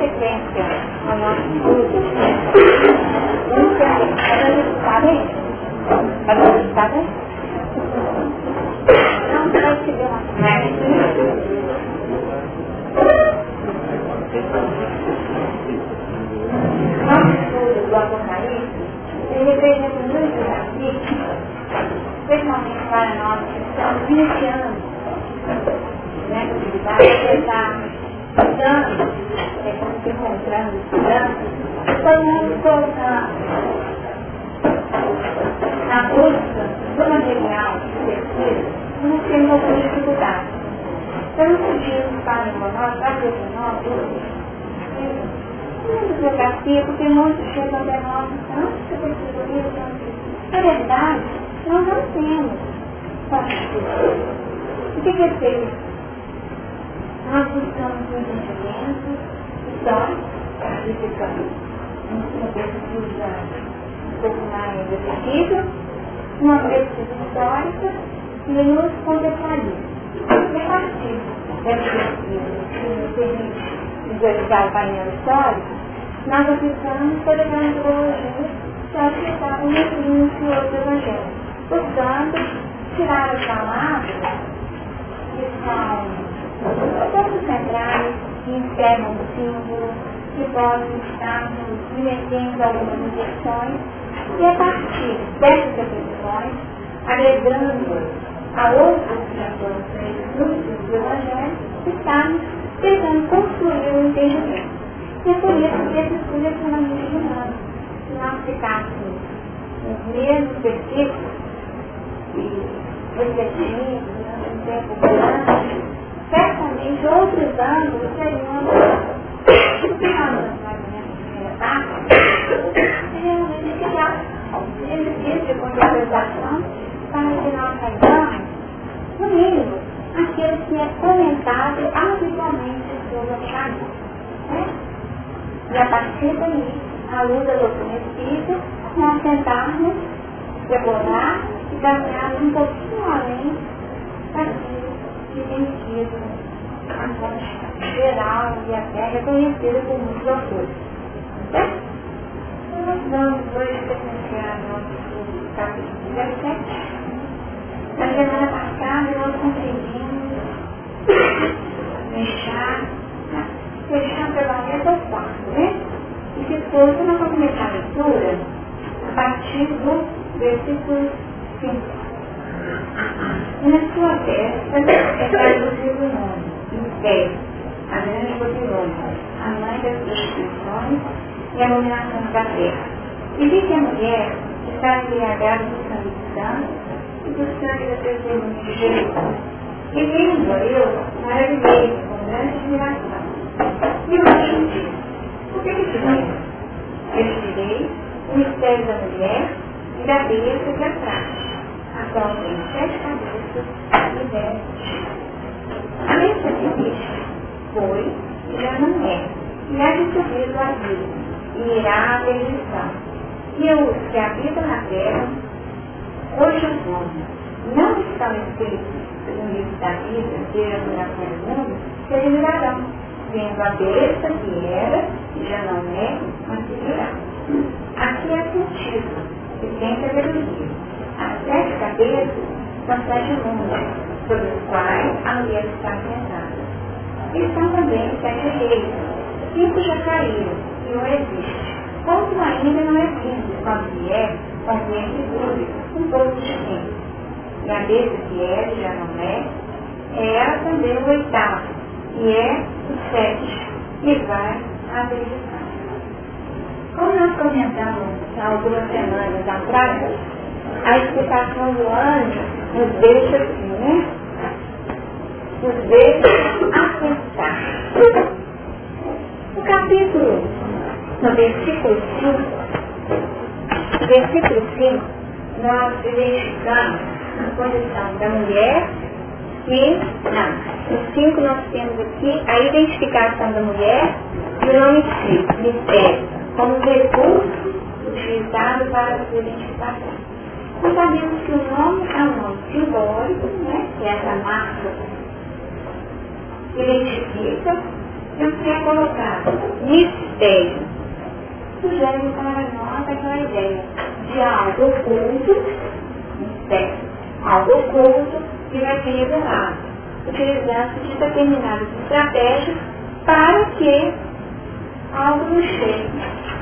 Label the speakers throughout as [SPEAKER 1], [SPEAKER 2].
[SPEAKER 1] sequência ao nosso estudo, vamos ter cada resultado aí. Cada resultado aí. Não vai te ver uma Nosso estudo do Apocalipse, ele representa muito aqui, especialmente para nós que estamos iniciando né, atividade, está estudando, é como se encontrando, estudando, todo mundo colocando na busca do material de pesquisa, não tem alguma dificuldade. Então, nos dias para nós, para nós, bibliografia, porque disso, na verdade, nós não temos O que é feito? Nós buscamos um entendimento histórico, verificando uma pesquisa um pouco mais efetiva, uma pesquisa histórica e nos contextualiza. E a partir dessa pesquisa que nos permite visualizar o painel histórico, nós aplicamos toda a metodologia que é aplicada no início do Evangelho. Portanto, tirar as palavras que são pouco centrais, que encerram o símbolo, que podem estar nos remetendo a algumas injeções, e a partir dessas definições, agregando a outros no do Evangelho, estamos tentando construir um entendimento. E é por isso que esses são muito humanos. Se nós ficássemos os mesmos versículos e refletindo durante um tempo grande, certamente outros ângulos seriam anos mais ou menos primeira parte, realmente criar exercício de contextualização para que nós saibamos, no mínimo, aquilo que é comentado habitualmente sobre a família. Né? E a partir daí, à luz da doutrina espírita, nós tentarmos decorar e caminhar um pouquinho além daquilo que tem sido geral e até reconhecida por muitos autores. Então, nós vamos hoje presenciar nosso capítulo 17. Na semana passada nós conseguimos deixar fechar E depois nós vamos começar a leitura a partir do versículo 5. Na sua festa é traduzido o nome, Mistério, a grande Babilônia, a mãe das prostituições e a iluminação da terra. E que a mulher está embriagada do sangue de santos e do sangue da testemunha de Jesus. E vendo eu, maravilhei com grande admiração e o anjo disse, o que é que Eu tirei o mistério da mulher e da besta que atrás, a qual tem sete cabeças e dez A besta que disse foi e já não é, e há de subir do abismo, e irá à perdição. E os que habitam na terra, hoje nome, não estão escritos no livro da vida, seja a duração do mundo, se eliminarão vendo a besta que era, já não é, virá. Aqui é sentido, que tem sabedoria. As sete cabeças são sete mundos, sobre os quais a mulher está sentada. E são também sete reis. Cinco já caíram, e um existe. Outro ainda não vindo, quando vier, que dure, um pouco de tempo. E a besta que era e já não é, é também o oitavo, e é o sete, que vai vegetação. Como nós comentamos há algumas semanas atrás, a explicação do anjo nos deixa assim, né? Nos deixa aceitar. O capítulo, no versículo 5, versículo 5, nós verificamos a condição da mulher e não. Os cinco nós temos aqui a identificação da mulher e o nome escrito, mistério, como recurso utilizado para a identificação. Nós sabemos que o nome é um nome simbólico, né, que é essa marca identifica, e o que é colocado? Mistério, sugere para nós aquela ideia de algo oculto, mistério, algo oculto que vai ser revelado, utilizando de determinadas estratégias para que algo nos chegue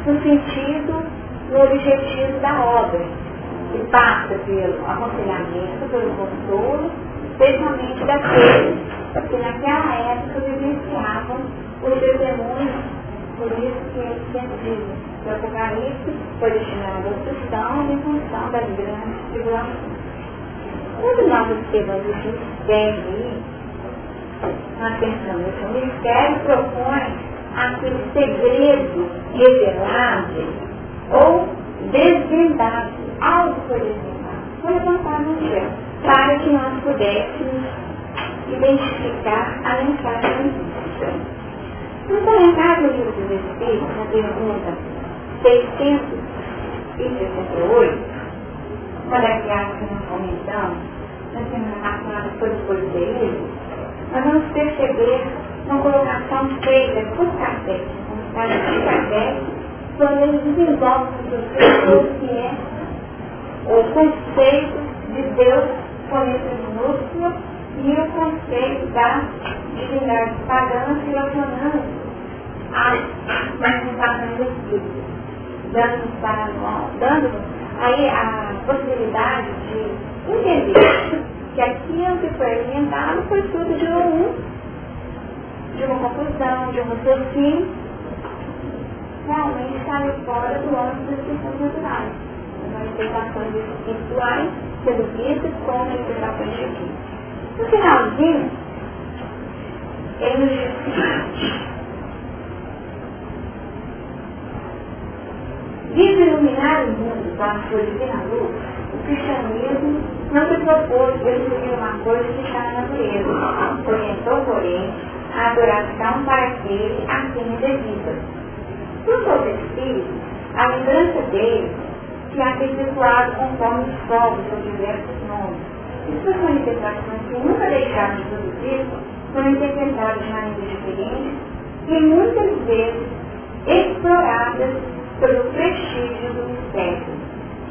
[SPEAKER 1] no sentido, no objetivo da obra, que passa pelo aconselhamento, pelo consolo, especialmente daqueles que naquela época vivenciavam os testemunhos, por isso que eles sempre que o Apocalipse foi destinado aos cristãos em função grandes tribulações. Quando nós observamos o mistério, nós pensamos que o mistério propõe aquele segredo revelado ou desvendado, algo foi desvendado, foi levantado no céu, para que nós pudéssemos identificar a mensagem No comentário do livro dos Espíritos, na pergunta 668, uma daquelas que nós comentamos, na semana passada sobre o poderismo, nós vamos perceber uma colocação feita por Kardec, um caso de Kardec, quando ele desenvolve o que é o conceito de Deus com esse minúsculo e o conceito da divindade pagã relacionando às manifestações do Espírito, dando-nos para nós, dando aí a possibilidade de entender que aquilo que foi alimentado foi tudo de um, de uma confusão, de um raciocínio, realmente está fora do âmbito das questões naturais. As manifestações espirituais sendo vistas como manifestações divinas. No finalzinho, ele nos diz o seguinte. Vive iluminar o mundo com a sua divina luz, o cristianismo não se propôs destruir uma coisa que está na natureza, orientou, porém, a adoração para aquele a quem devida. Quanto aos espíritos, a lembrança deles se há perpetuado conforme os povos ou diversos nomes, suas manifestações que nunca deixaram de produzir foram interpretadas de maneira diferente e muitas vezes exploradas pelo prestígio do mistério.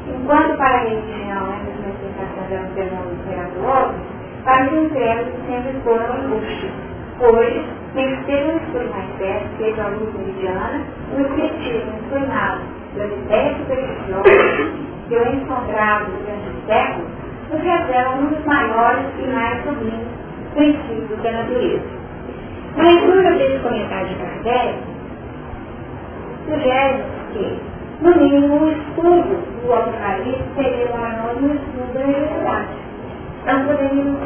[SPEAKER 1] Enquanto para a religião essas manifestações eram fenômenos miraculosos, para os incrédulos sempre foram angústias. Hoje, ter um estudo mais sério, feito à luz meridiana, o espiritismo inclinado pelas ideias supersticiosas que eu encontrava durante os séculos, nos revela um dos maiores e mais sublimes princípios da natureza. Na leitura desse comentário de Kardec, sugere que, no mínimo, o estudo do Apocalipse seria um estudo da realidade. Nós poderíamos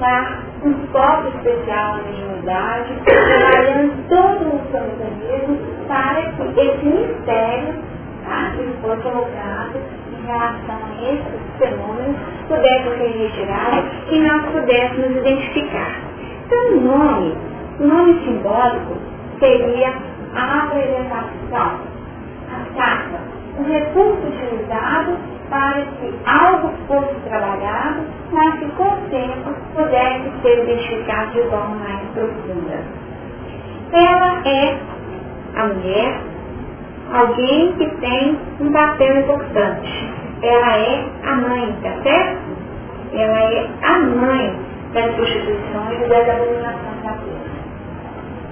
[SPEAKER 1] dar um foco especial na mediunidade, trabalhando todo o mecanismo para que esse mistério tá, que foi colocado em relação a esses fenômenos pudessem ser retirados e nós pudéssemos identificar. Então o nome, o nome simbólico seria a apresentação, a carta, o recurso utilizado para que algo fosse trabalhado, mas que com o tempo pudesse ser identificado de forma mais profunda. Ela é a mulher alguém que tem um papel importante. Ela é a mãe, tá certo? Ela é a mãe das prostituições e das abominações da terra.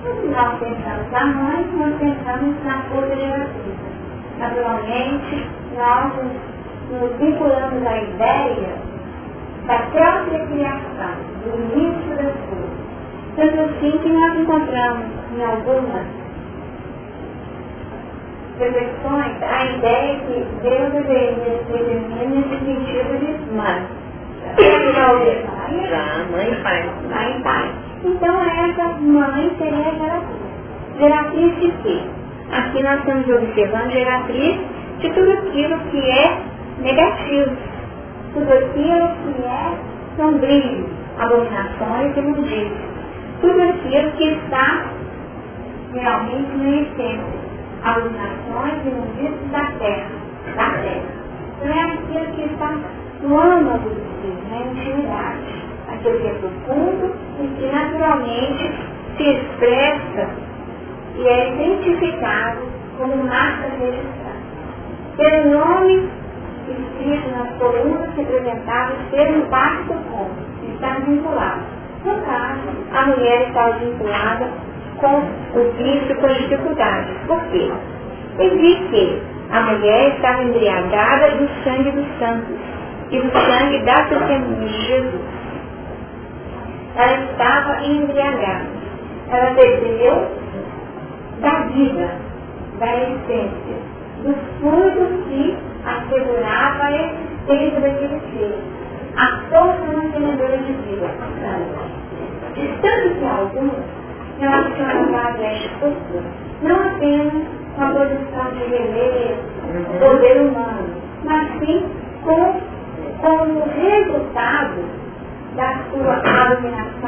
[SPEAKER 1] Nós pensamos na mãe, nós pensamos na força gerativa. Naturalmente, nós nos vinculamos à ideia da própria criação, do início das coisas. Tanto assim que nós encontramos em algumas reflexões a ideia que Deus deveria ser nesse sentido de mãe. Já Já, mãe e pai. Mãe e pai. Então essa mãe seria a geratriz. Geratriz de quê? Aqui nós estamos observando geratriz de tudo aquilo que é negativo. Tudo aquilo que é sombrio, abominações e imundícias. Tudo aquilo que está realmente no essência alucinações e mundices da terra, da terra. Não é aquilo que está no âmago do si, na intimidade. Aquilo que é profundo e que naturalmente se expressa e é identificado como marca registrada. Pelo nome escrito nas colunas representadas pelo pacto com, está vinculado. No caso, a mulher está vinculada com o vício com dificuldades. Por quê? Diz que a mulher estava embriagada do sangue dos santos e do sangue da testemunha de Jesus. Ela estava embriagada. Ela bebeu da vida, da essência, dos frutos que assegurava a existência daquele ser, a força mantenedora de vida. De tanto que alguns relacionam a esta não apenas com a produção de beleza, poder humano, mas sim com, com o resultado da sua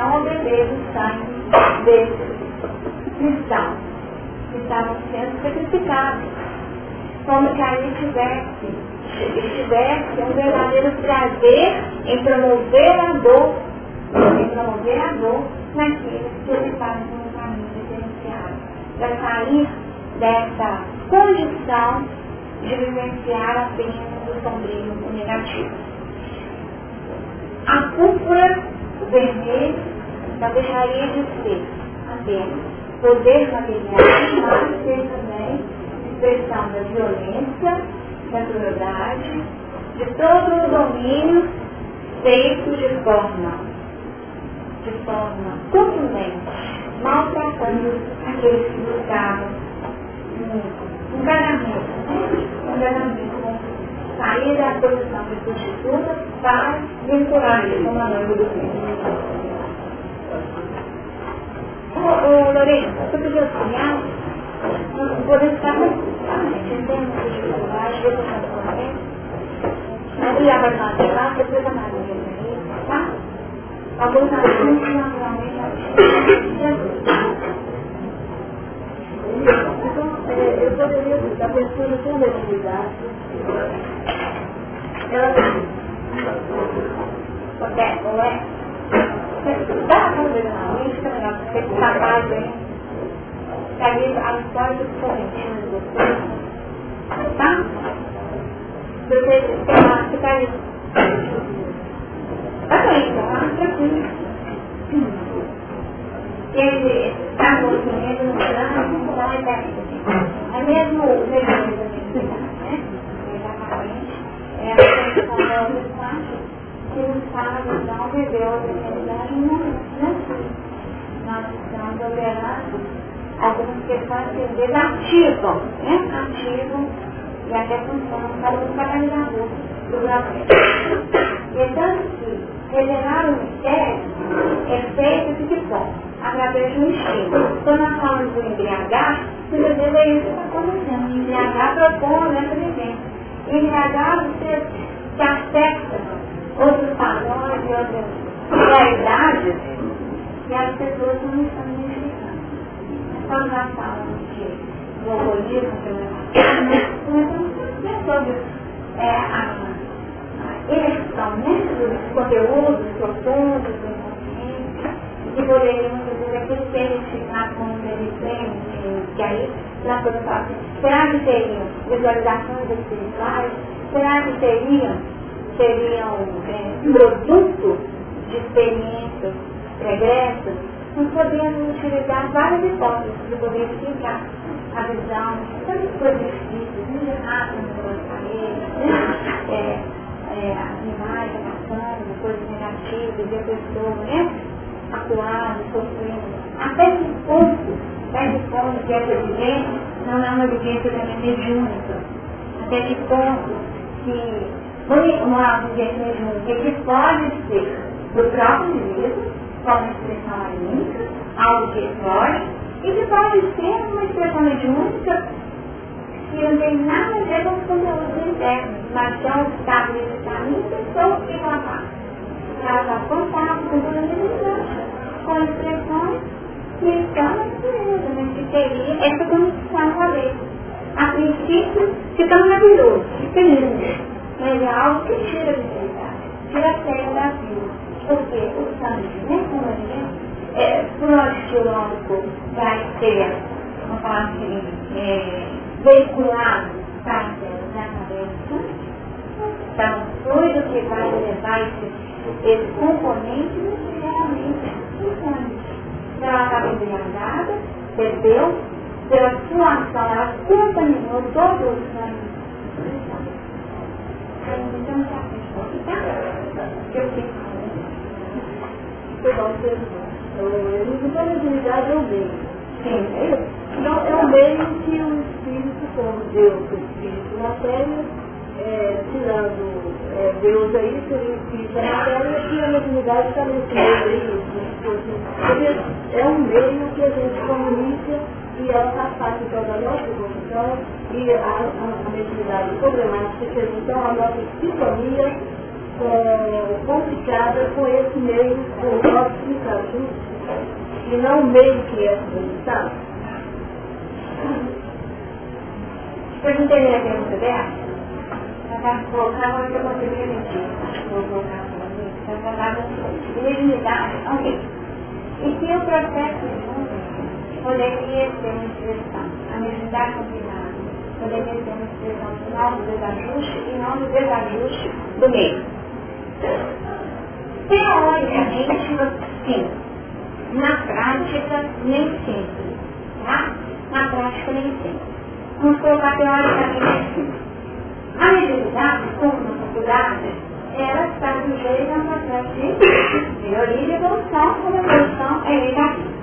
[SPEAKER 1] ao beber do sangue desses cristãos que estavam sendo sacrificados. Como que aí tivesse, tivesse um verdadeiro prazer em promover a dor, em promover a dor naqueles que ocuparam um caminho diferenciado. Para sair dessa condição de vivenciar apenas o sombrio o negativo. A cúpula vermelha só deixaria de ser apenas poder material, mas ser também expressão da violência, da crueldade, de todo o domínio feito de forma, de forma contundente, maltratando aqueles que buscavam um encanamento, né? um encanamento sair da posição de prostituta para vincular-se com a noiva do Cristo. Ô, ô Lorena, você podia auxiliar? Podemos estar entendendo que dificuldade, eu vou fazer Maria vai fazer lá, depois a Maria tá? Alguns assuntos naturalmente
[SPEAKER 2] é, eu poderia estar pensando com legitimidade. Ela
[SPEAKER 1] Qualquer, não é? A fazer uma lista, você está mais bem. Cair a história dos correntinos de vocês. Tá? Você está ficar Tá bem, tá? Tranquilo. Ele está movimento no plano, não é técnico. É mesmo o mecanismo né? Exatamente. É a questão da ocupação que nos fala, então, viver a oportunidade não Nós estamos operando algumas questões que às vezes ativam, né? E até funcionam para o catalisador do. Então, que revelar o mistério é feito de que forma? Através do instinto. Quando nós falamos do embriagar, muitas vezes é isso que está acontecendo. Embriagar propõe essa vivência. Embriagar você se afeta outros padrões e outras realidades que as pessoas não estão identificando. Quando nós falamos de alcoolismo, que é sobre é, a imersão né, dos conteúdos profundos que poderiam, inclusive, aquilo ser identificado como inteligente, que aí na produção, será que teriam visualizações espirituais? Será que teriam, teriam é, produto de experiências pregressas? Nós podemos utilizar várias hipóteses para poder explicar a visão, tantas coisas difíceis, muito erradas nas paredes? É, é, animais passando, coisas negativas, pessoa né, atuando, sofrendo. Até que ponto, até que ponto que essa vivência não é uma vivência também mediúnica. Até que ponto que uma vivência mediúnica que pode ser do próprio indivíduo, como expressão anímica, algo que explode, e que pode ser uma expressão mediúnica que não tem nada a ver com os conteúdos internos, mas são os estados de caminho pessoa e papá. Está contato com a com expressões que na natureza, mas que teria essa condição com a lei. A princípio, fica maravilhoso, fica lindo, mas é algo que tira a vitalidade, tira a sério da vida. Porque o sangue, né, como é, é, pro nosso filósofo vai ser vamos falar assim, é, veiculado para a cabeça. Então, tudo que vai levar esse, esse componente necessariamente funciona. Então, ela estava embriagada, bebeu, pela sua ação, ela contaminou todo o sangue. Então, já fechou, tá? Eu.
[SPEAKER 2] Foi bom, você. A mediunidade é o meio.
[SPEAKER 1] Sim, é.
[SPEAKER 2] Então, é o que o Espírito, como Deus, o Espírito na Terra, é, tirando é, Deus aí, seria o da matéria, e a mediunidade está nesse meio aí, é um meio que a gente comunica e ela faz parte então da nossa evolução e a, a, a mediunidade problemática fez então a nossa sintonia é, complicada com esse meio, com o nosso explicação, e não o meio que é comunicado.
[SPEAKER 1] Vocês entenderam a pergunta dela? Ok. E se o processo de poderia ser uma expressão, a mediunidade combinada, poderia ser uma expressão final do desajuste e não do desajuste do meio. Teoricamente, sim. Na prática, nem sempre. Tá? Na prática, nem sempre. Vamos colocar teoricamente assim. A mediunidade, como na faculdade, ela está sujeita a um processo de, origem e evolução, como a evolução é negativa.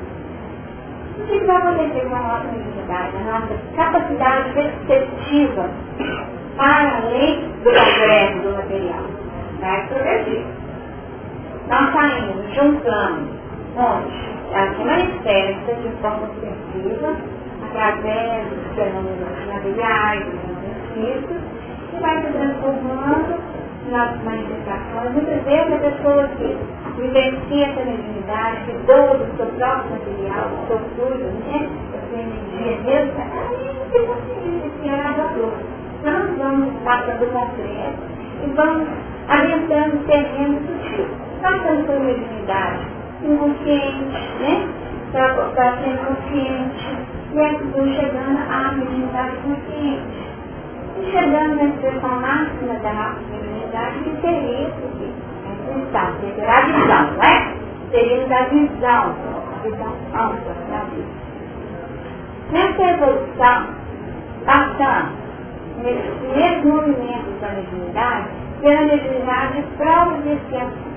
[SPEAKER 1] O que vai acontecer com a nossa mediunidade, a nossa capacidade perceptiva para além do progresso do material? Vai progredir. Nós saímos, juntando, onde ela se manifesta de forma perceptiva, através dos fenômenos materiais, dos fenômenos físicos, e vai se transformando nas manifestações. Muitas vezes a pessoa que vivencia essa mediunidade, que doa do seu próprio material, do seu fluido, né? da sua energia mesmo, tem consciência que é amador. Nós vamos passando do concreto e vamos adentrando terreno sutil. Passando por mediunidade inconsciente, né? Para ser consciente, e aí chegando à mediunidade consciente. Chegando na expressão máxima da nossa mediunidade, que seria isso aqui. A intenção, seria a visão, não é? Seria da visão, a visão ampla da vida. Nessa evolução, passando nesse mesmo movimento da mediunidade, pela mediunidade de provas e expiações.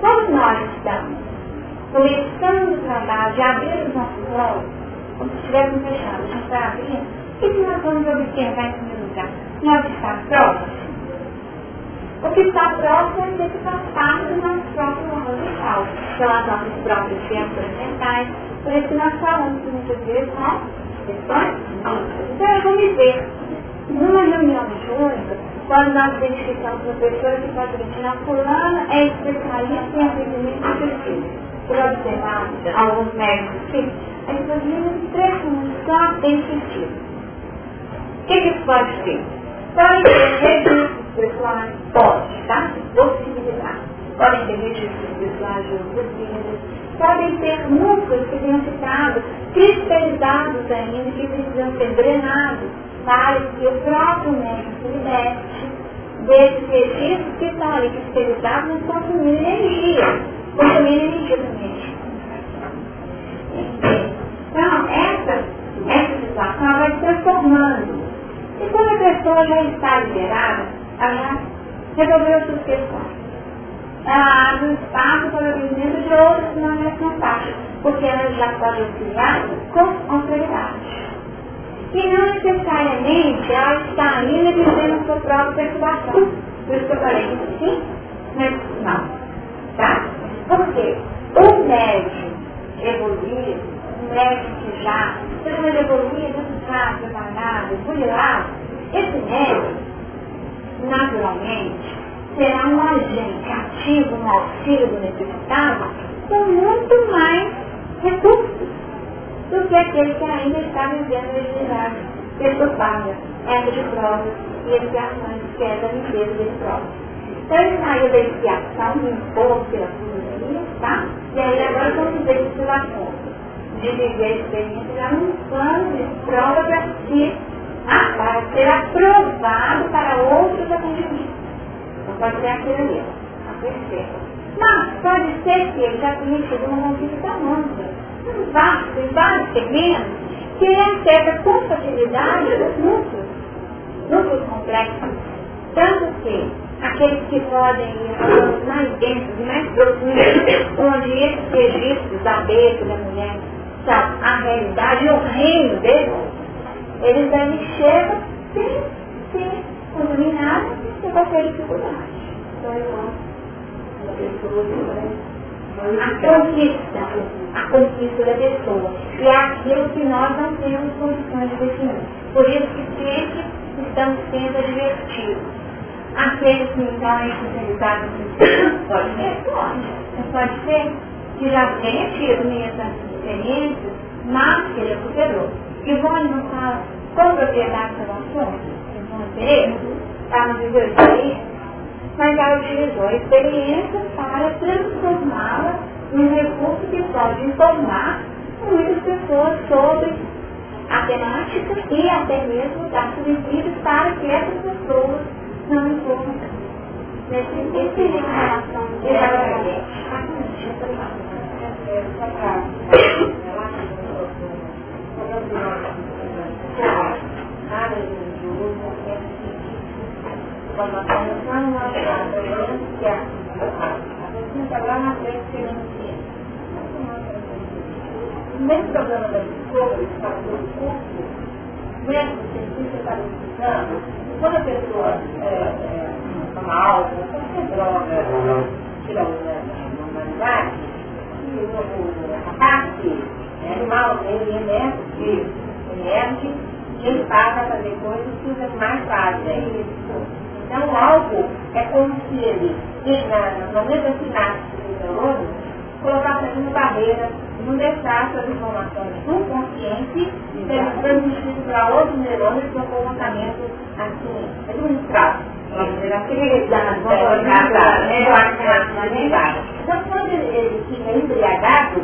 [SPEAKER 1] Como nós estamos começando o trabalho de abrir os nossos olhos, como se estivéssemos fechados, a gente está abrindo, o que nós vamos observar em primeiro lugar? Nós está próximo. O que está próximo é que faz parte do nosso próprio mundo mental, pelas nossas próprias criaturas mentais. Por isso que nós falamos muitas vezes, não? Questões? Então eu vou me ver. Numa reunião junta, quando nós identificamos uma pessoa que pode dizer, a fulana é especialista em atendimento infantil. Por observar alguns médicos que as famílias prestam só tem sentido. O que, que isso pode ser? Podem ter registros pessoais, pode, tá? Possibilidade. Podem ter registros pessoais de outras vidas. Podem ter núcleos que tenham ficado cristalizados ainda, que precisam ser drenados para que o próprio médico se liberte desses registros que estão ali cristalizados, mas consumindo energia. Consumindo energia do médico. Então, essa, essa situação vai se transformando. E quando a pessoa já está liberada, ela resolveu suas questões. Ela abre um espaço para o atendimento de outros não é fantásticos, porque ela já pode auxiliar com autoridade. E não necessariamente ela está ainda vivendo sua própria perturbação. Por isso que eu falei sim, mas não. Tá? Porque o médico evoluído, um médico que já, seja evoluído, educado, preparado, cuidado, esse médico, naturalmente, será um agente ativo no auxílio do necessitado com muito mais recursos do que aquele que ainda está vivendo a atividade perturbada, essa de provas e expiações, que é da limpeza dele próprio. Então ele saiu da expiação, limpou pela filosofia, tá? E aí agora vamos ver pela conta. de viver a experiência já num plano de prova para que ah, para ser aprovado para outros atendimentos. Não pode ser aquele ali, a terceira. Mas pode ser que ele já tenha tido uma tão ampla, um vasto, em vários terrenos, que ele acerta com facilidade os núcleos, núcleos complexos. Tanto que aqueles que podem ir mais densos e mais profundos, onde esses registros da besta da mulher são a realidade e o reino deles, eles devem chegar sem ser contaminados e qualquer dificuldade. Então, a conquista, a conquista da pessoa. E é aquilo que nós não temos condições de definir. Por isso que sempre estamos sendo advertidos. Aqueles que então é especializados em pode ser, pode. Mas pode ser que já tenha tido essas experiências, mas que ele é poderoso. Ivone não fala com propriedade sobre o assunto? Ivone Pereira, está no livro mas ela utilizou a experiência para transformá-la num recurso que pode informar muitas pessoas sobre a temática e até mesmo dar subsídios para que essas pessoas não envolvam nesse tipo relação de informação não uma ciência. A gente lá na frente financiera. Nesse programa da escola, está no curso, mesmo cientista está estudando, quando a pessoa toma álcool, qualquer droga, tira uma humanidade, a parte animal, ele emerge, emerge, e ele passa a fazer coisas que os animais fazem. É isso. Então o álcool é como se ele, na, no mesmo sinapse do neurônio, colocasse ali uma barreira, não deixasse as informações do consciente serem transmitidas para outros neurônios com comportamento assim, administrado. Então quando ele, ele fica embriagado,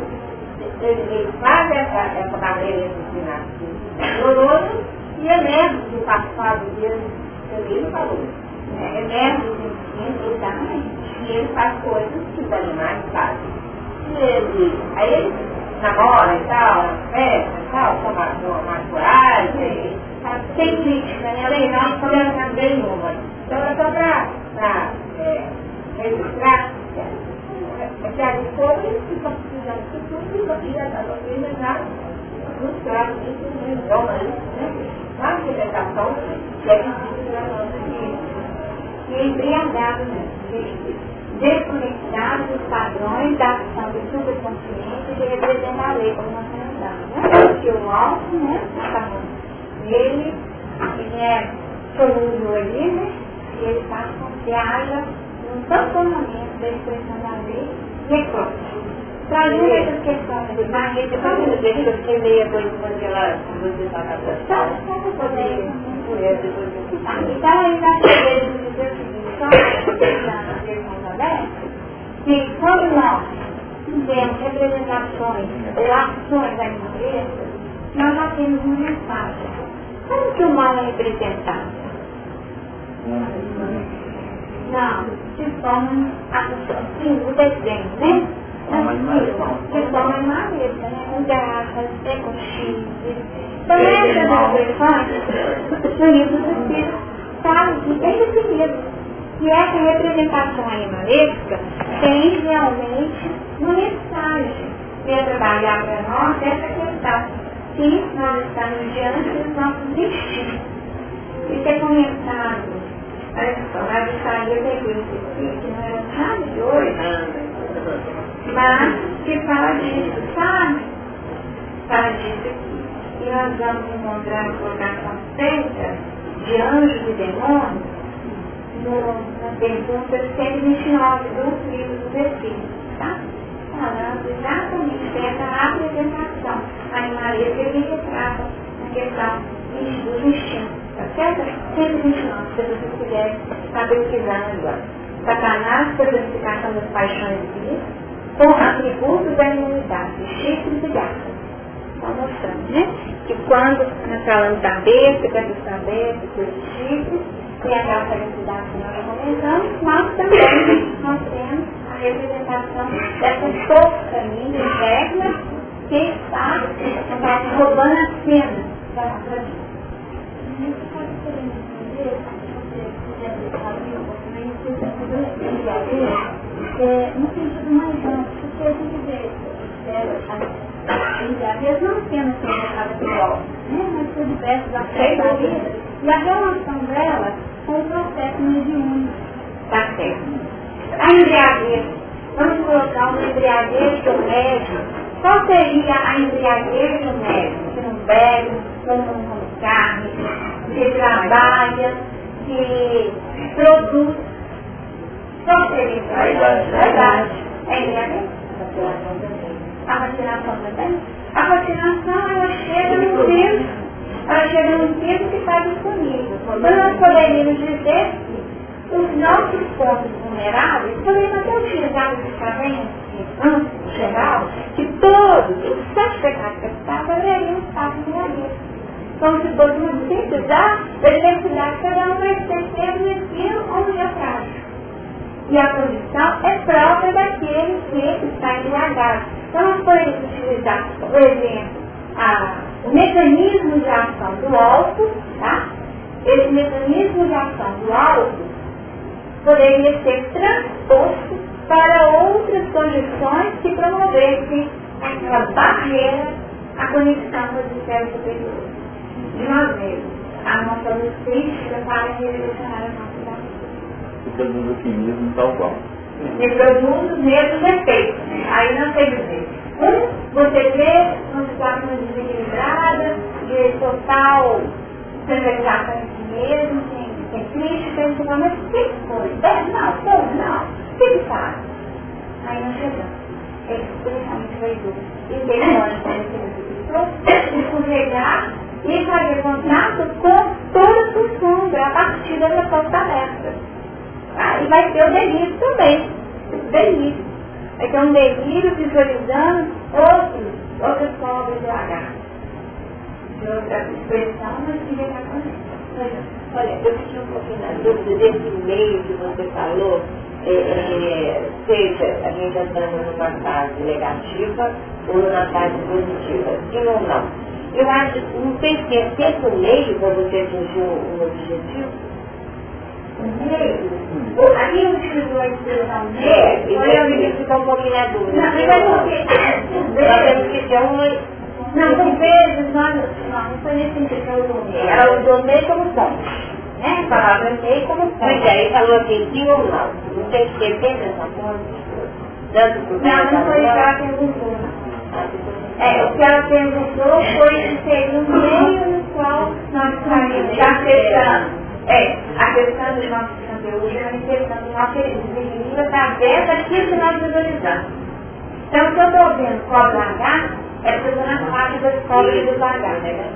[SPEAKER 1] ele, faz essa, essa barreira entre os sinapses do neurônio e emerge do passado dele, ele falou é, emerge o exatamente. E ele faz coisas que os animais fazem. E ele, aí ele namora e tal, festa e tal, toma mais coragem, sem crítica, né? Além não coloca nenhuma. Então é só para é, registrar que a escola que está precisando de tudo e a doutrina já nos traz isso, então, né? A alimentação que é na vida e embriagados, desconectados dos padrões da ação do subconsciente que representa a lei, como nós lembramos. Né? Porque o alto, né, está ele, ele é solúvel ali, né? E ele faz com que haja um transformamento da expressão da lei é próprio. Trazendo essas questões de barreira, quando deixa eu leia depois quando ela, você está na só, só para poder, depois Então, aí na cheguei que quando nós temos representações ou ações da empresa, nós já temos uma mensagem. Como que o mal é representado? Não, de forma assim, o desenho, né? De forma animalesca, né? Com garrafas, é com chifres. Então, essas expressões, o livro do Espírito fala que bem definido que essa representação animalesca tem realmente uma mensagem que é trabalhar para nós essa questão que nós estamos diante dos nossos instintos. Isso é comentado, lá de sair pegou esse aqui, que não era nada de hoje, mas que fala disso, sabe? Fala disso aqui. E nós vamos encontrar a colocação feita de anjos e demônios na pergunta 129 do livro dos Espíritos, tá? Falando exatamente dessa apresentação animalesca que retrata a questão dos instintos, tá certo? 129, se vocês quiserem pesquisando agora. Satanás, personificação das paixões divinas, com atributos da imunidade, chifres e garras. está mostrando, né? Que quando nós falamos da besta, que é besta, coisa chifre, tem aquela felicidade que nós comentamos, mas também nós temos a representação dessa força linda interna que está, roubando a cena da. É, no sentido mais amplo, porque a gente vê a embriaguez não apenas provocada por álcool, né, mas por diversos aspectos da vida, e a relação dela com o processo mediúnico. Tá certo. A embriaguez, vamos colocar uma embriaguez do médico, qual seria a embriaguez do médico? Que não bebe, que não carne, que trabalha, que produz. Qual seria a verdade? É embriaguez? A vacinação também? A vacinação, ela chega no tempo, ela chega no tempo que está disponível. Então, nós poderíamos dizer que os nossos pontos vulneráveis, podemos até utilizar os estratégias em geral, que todos os sete pecados capitais deveriam estar vulneráveis. Como se fôssemos precisar da identidade, cada um vai ser sempre naquilo onde é frágil e a condição é própria daquele que está embriagado. Então nós podemos utilizar, por exemplo, a, o mecanismo de ação do álcool, tá? Esse mecanismo de ação do álcool poderia ser transposto para outras condições que promovessem aquela barreira à conexão com os esferas superiores. De nós mesmos, a nossa luz crítica para redirecionar a nossa
[SPEAKER 3] reproduz a si mesmo tal qual.
[SPEAKER 1] Reproduz os mesmos efeitos. Aí não tem dizer. Um, você vê uma situação desequilibrada, de total centralização em si mesmo, sem, sem crítica, e você fala, mas o que foi? É, não, foi, não. O que faz? Aí não chegamos. É extremamente vaidoso. E tem onde você escorregar e fazer contato com toda a sombra a partir dessa sua tarefa. Ah, e vai ter o delírio também. Delírio. Vai ter um delírio visualizando outros, outras formas de H. De outra expressão, mas que na
[SPEAKER 2] Olha, eu fiquei um pouquinho na dúvida desse meio que você falou, é, é, seja a gente andando numa fase negativa ou numa fase positiva, sim ou não. Eu acho, não sei se é sempre o meio para você atingir um objetivo,
[SPEAKER 1] Aqui eu utilizou a expressão
[SPEAKER 2] é, foi eu me ficou um pouquinho na dúvida. Não, mas é porque
[SPEAKER 1] não, por vezes nós, não, não foi nesse sentido que eu usei. Ela usou meio como ponte. Né? Palavra meio como ponte.
[SPEAKER 2] Pois é, ele falou assim, sim ou não. Não sei se tem essa ponte. Tanto por
[SPEAKER 1] Não, não foi isso que ela perguntou. É, o que ela perguntou foi se seria um meio no qual nós estaríamos acessando é acessando os nossos conteúdos, manifestando o nosso desequilíbrio através daquilo que nós visualizamos. Então, que eu estou vendo cobra H é porque eu estou na faixa das cobras e dos H. Né?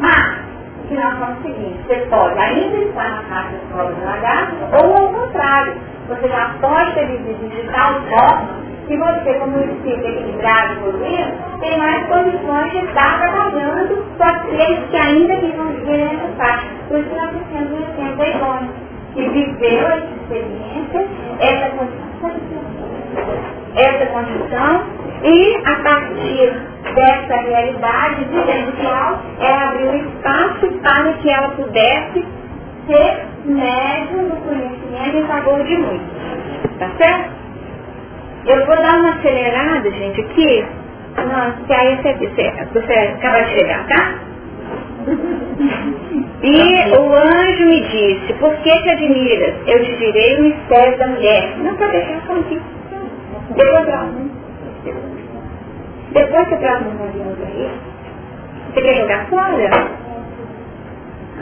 [SPEAKER 1] Mas, o que nós vamos seguir? Você pode ainda estar na faixa das cobras do H, ou ao contrário, você já pode ter de tal forma que você, como espírito equilibrado por evoluído, tem mais condições de estar trabalhando com aqueles que ainda vivem viver nessa faixa. Por isso nós temos um exemplo idôneo, que viveu essa experiência, essa condição, essa condição, e a partir dessa realidade vivencial, ela abriu espaço para que ela pudesse ser médium no conhecimento em favor de muitos. Tá certo? Eu vou dar uma acelerada, gente, aqui. Nossa, que aí você, você, você acaba de chegar, tá? E o anjo me disse, por que te admiras? Eu te direi o mistério da mulher. Não pode deixar só aqui. Depois eu Depois você traz um avião aí. Você quer jogar fora? Aqui tá com água. Você tá com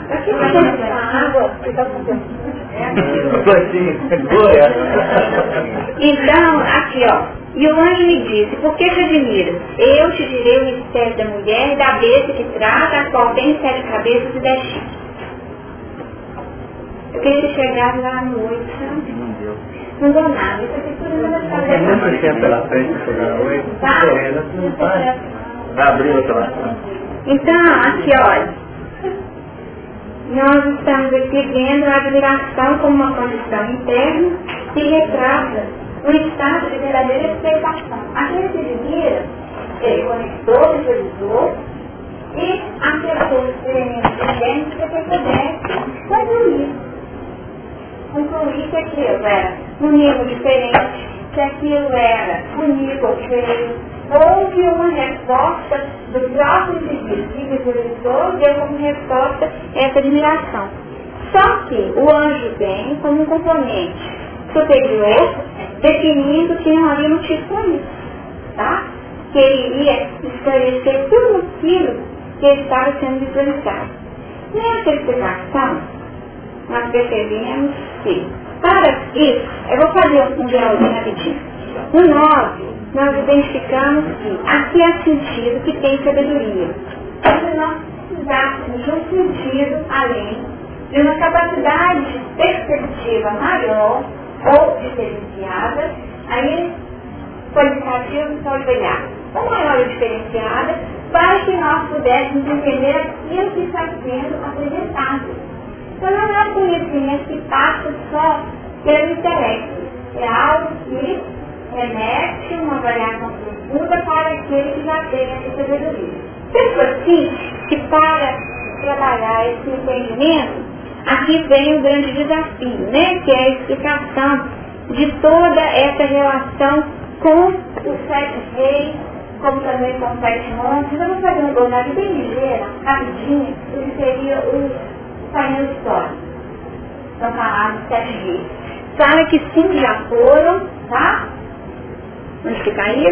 [SPEAKER 1] então, aqui ó, e o anjo me disse, por que te admiras? Eu te direi o mistério da mulher e da besta que trata, a qual tem sete cabeças e dez chifres. Eu queria ter chegado lá à noite? Não deu. Não deu nada, isso aqui tudo não vai.
[SPEAKER 3] Tem muito tempo pela frente chegar à noite.
[SPEAKER 1] Tá?
[SPEAKER 3] Abriu outra
[SPEAKER 1] Então, aqui olha. Nós estamos aqui vendo a admiração como uma condição interna que retrata um estado de verdadeira expectação. Aquele que admira, ele conectou, visualizou e acessou o experimento interno para que pudesse concluir. Concluir que aquilo era um nível diferente, que aquilo era bonito ou feio. Houve uma resposta do próprio indivíduo que deu como resposta essa admiração. Só que o anjo vem como um componente superior, definindo que não havia motivo para isso. Tá? Que ele iria esclarecer tudo aquilo que estava sendo visualizado. Nessa explicação, nós percebemos que, para isso, eu vou fazer um diálogo rapidinho. No 9, nós identificamos que aqui há sentido que tem sabedoria. Se nós precisássemos de um sentido além de uma capacidade perspectiva maior ou diferenciada, aí qualificativo pode ganhar. Ou maior diferenciada, para que nós pudéssemos entender aquilo que está sendo apresentado. Então não é um conhecimento que passa só pelo intelecto. É algo que remete uma variação profunda para aquele que já tem essa sabedoria. Penso assim que para trabalhar esse entendimento, aqui vem o grande desafio, né? Que é a explicação de toda essa relação com os sete reis, como também com os sete montes. Vou fazer um jornada bem ligeira, rapidinho, que seria o painel histórico. São falados sete reis. Fala que cinco já foram, tá? Onde que caíram?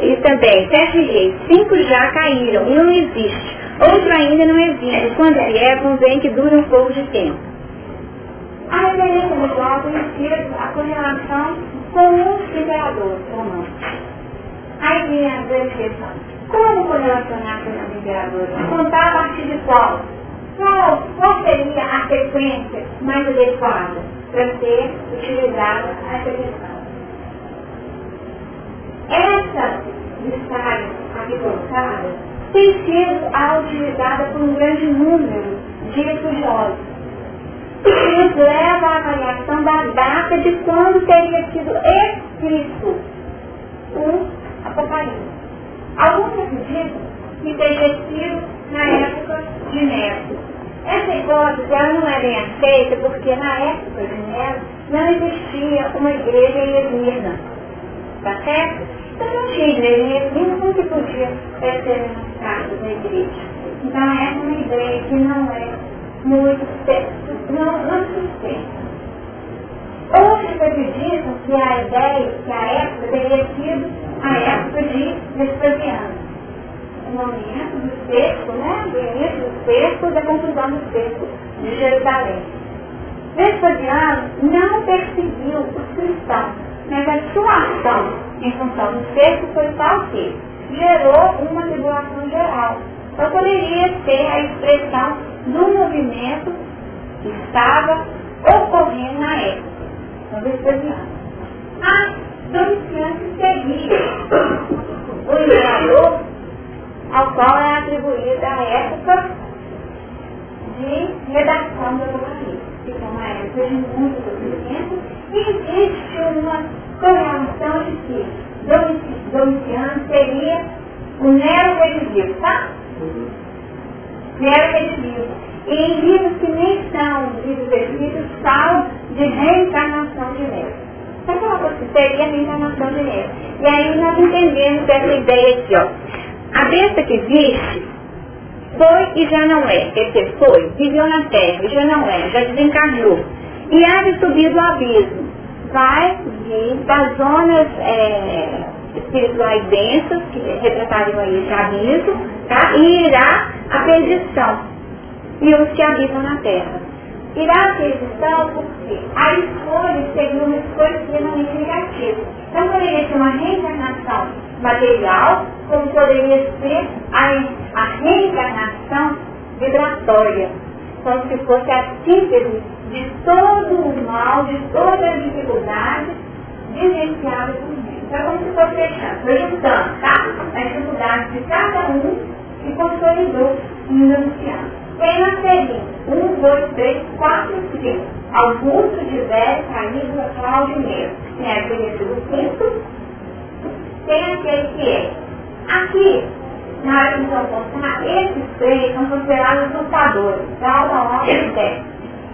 [SPEAKER 1] E também, sete reis, cinco já caíram e um existe. Outro ainda não existe. Quando vier, convém que dure um pouco de tempo. A referência do Jó conhecida a correlação com os imperadores romanos. Aí vem a grande questão. Como correlacionar com os imperadores? Contar a partir de qual? Qual, qual seria a sequência mais adequada para ser utilizada essa questão? Essa listagem aqui colocada tem sido a utilizada por um grande número de estudiosos. Nos leva à avaliação da data de quando teria sido escrito o Apocalipse. Alguns acreditam que teria sido na época de Nero. Essa hipótese ela não é bem aceita porque na época de Nero não existia uma igreja em Esmirna. Tá certo? Então não tinha igreja como que podia cartas na igreja? Então é uma ideia que não é muito não, não sustenta. Outros acreditam que a ideia, que a época teria sido a época de Vespasiano. O momento do cerco, né? Do início do cerco da conclusão do cerco de Jerusalém. Vespasiano não perseguiu os cristãos, mas a sua ação em função do cerco foi tal que gerou uma tribulação geral. Então poderia ser a expressão do movimento que estava ocorrendo na época, no Vespasiano. Mas Domiciano seguia o imperador ao qual é atribuída a época de redação do Apocalipse, uma época de muito sofrimento, e existe uma correlação de que Domiciano seria o Nero redivivo, tá? Nero redivivo. E em livros que nem são livros escritos, falam de reencarnação de Nero. Então, que seria a reencarnação de Nero. E aí nós entendemos essa ideia aqui, ó. A besta que existe foi e já não é. Quer dizer, foi, viveu na terra já não é, já desencarnou. E há de subir do abismo. Vai vir das zonas é, espirituais densas, que retratariam aí esse abismo, tá? e irá à perdição. E os que habitam na terra. Irá à perdição porque a escolha seria uma escolha extremamente negativa. Então poderia ser uma reencarnação material, como poderia ser a, a reencarnação vibratória, como se fosse a síntese de todo o mal, de toda a dificuldade vivenciada por mim. Então é como se fosse fechando, foi juntando, tá? A dificuldade de cada um e consolidou um anciano. Tem na selinha, um, dois, três, quatro, cinco. Augusto, Gilberto, Camila, Cláudio e Neiro. Tem aquele do quinto, tem aquele que é. Aqui, na hora que vão contar, esses três são considerados lutadores, da alta ordem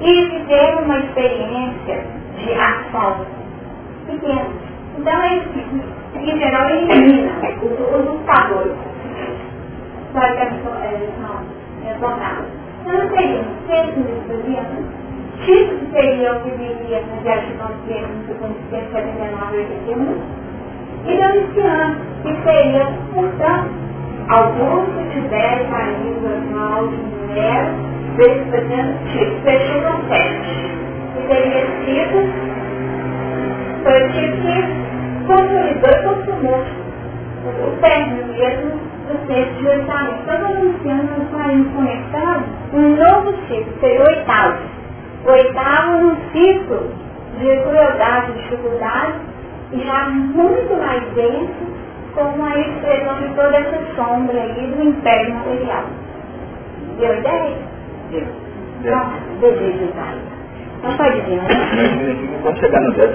[SPEAKER 1] e E fizeram uma experiência de ação pequena. Então, eles, em geral, eliminam os, lutadores. Só que eles são retornados. Então, seriam seis estudantes, X seria o que viria na viagem consciente no segundo 79 e 81, e Domiciano, que seria, portanto, Augusto, Tibério, Maria, Cláudio, Nero, Vespasiano, Tito, fechou sete. E seria Tito, foi o Tito que consolidou e consumou o término mesmo do texto de oitavo. Então, Domiciano, nós estaremos um novo ciclo, seria oitavo. Oitavo num ciclo de crueldade, dificuldade, e já muito mais denso como a expressão de toda essa sombra aí do império material. Deu ideia? Deu. Então, desejo vai. Não pode vir, né?
[SPEAKER 3] Chegar no 10.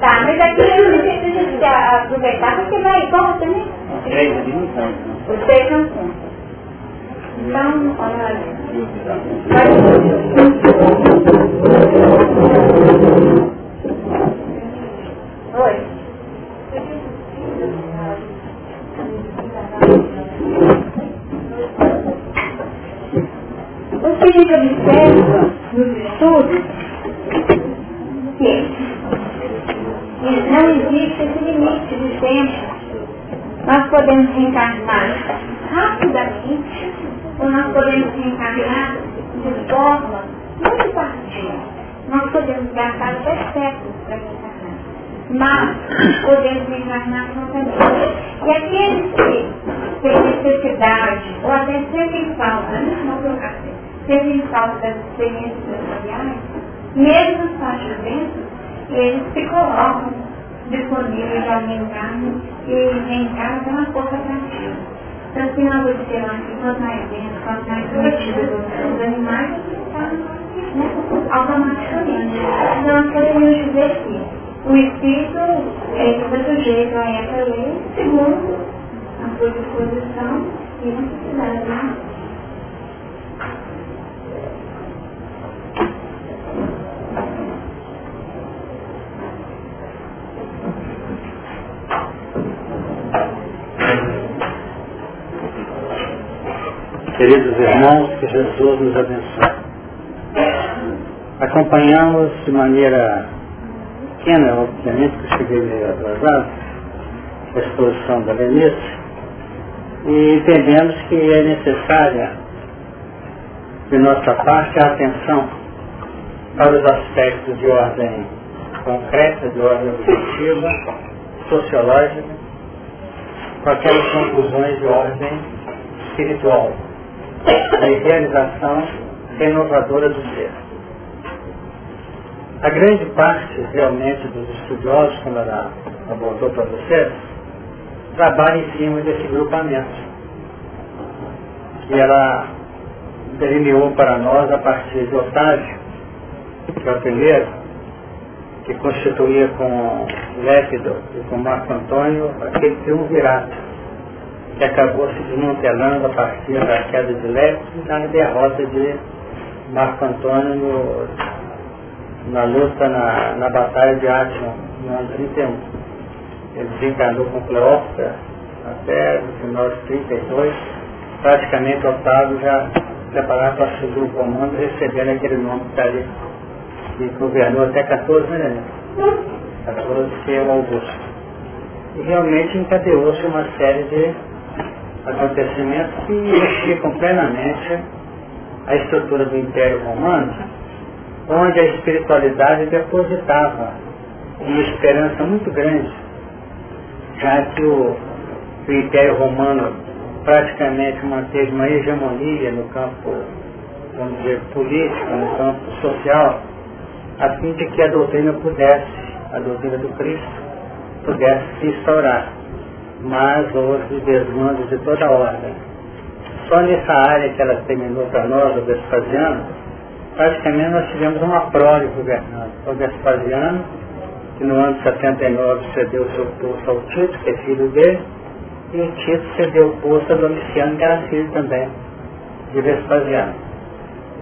[SPEAKER 1] Tá, mas aqui eu preciso aproveitar porque vai igual também.
[SPEAKER 3] É, então.
[SPEAKER 1] Os seis não contam. Então, olha. Gente observa nos estudos que não existe esse limite de tempo. Nós podemos reencarnar rapidamente ou nós podemos reencarnar de forma muito tardia. Nós podemos gastar até séculos para reencarnar. Mas podemos reencarnar prontamente. E aqueles que têm necessidade, ou até sentem falta, não colocar assim, sentem falta das experiências sensoriais, mesmo faixas dentro, eles se colocam disponíveis ao reencarno e reencarno é uma força atrativa. Então, se nós observamos aqui, quanto mais dentro, quanto mais conhecido os animais, está né, automaticamente. Então, nós podemos dizer que o espírito é está sujeito a essa lei, segundo a sua disposição e necessidade.
[SPEAKER 4] Queridos irmãos, que Jesus nos abençoe. Acompanhamos de maneira pequena, obviamente, que cheguei meio atrasado, a exposição da Lenice, e entendemos que é necessária, de nossa parte, a atenção para os aspectos de ordem concreta, de ordem objetiva, sociológica, com aquelas conclusões de ordem espiritual de realização renovadora do ser. A grande parte, realmente, dos estudiosos, como ela abordou para vocês, trabalha em cima desse grupamento. E ela delineou para nós, a partir de Otávio, que é o primeiro, que constituía com Lépido e com Marco Antônio aquele triunvirato que acabou se desmantelando a partir da queda de Lepos e da derrota de Marco Antônio no, na luta na, na Batalha de Átion, no ano 31. Ele desencarnou com Cleópatra até o final de 32, praticamente Otávio já preparado para subir o comando, recebendo aquele nome que está ali, que governou até 14 anos. 14 que é o Augusto. E realmente encadeou-se uma série de acontecimentos que mexicam plenamente a estrutura do Império Romano, onde a espiritualidade depositava uma esperança muito grande, já que o, o Império Romano praticamente manteve uma hegemonia no campo, vamos dizer, político, no campo social, a fim de que a doutrina pudesse, a doutrina do Cristo, pudesse se instaurar. Mas houve desmandos de toda ordem. Só nessa área que ela terminou para nós, o Vespasiano, praticamente nós tivemos uma prole governando. O Vespasiano, que no ano de 79 cedeu seu posto ao Tito, que é filho dele, e o Tito cedeu o posto a Domiciano, que era filho também de Vespasiano.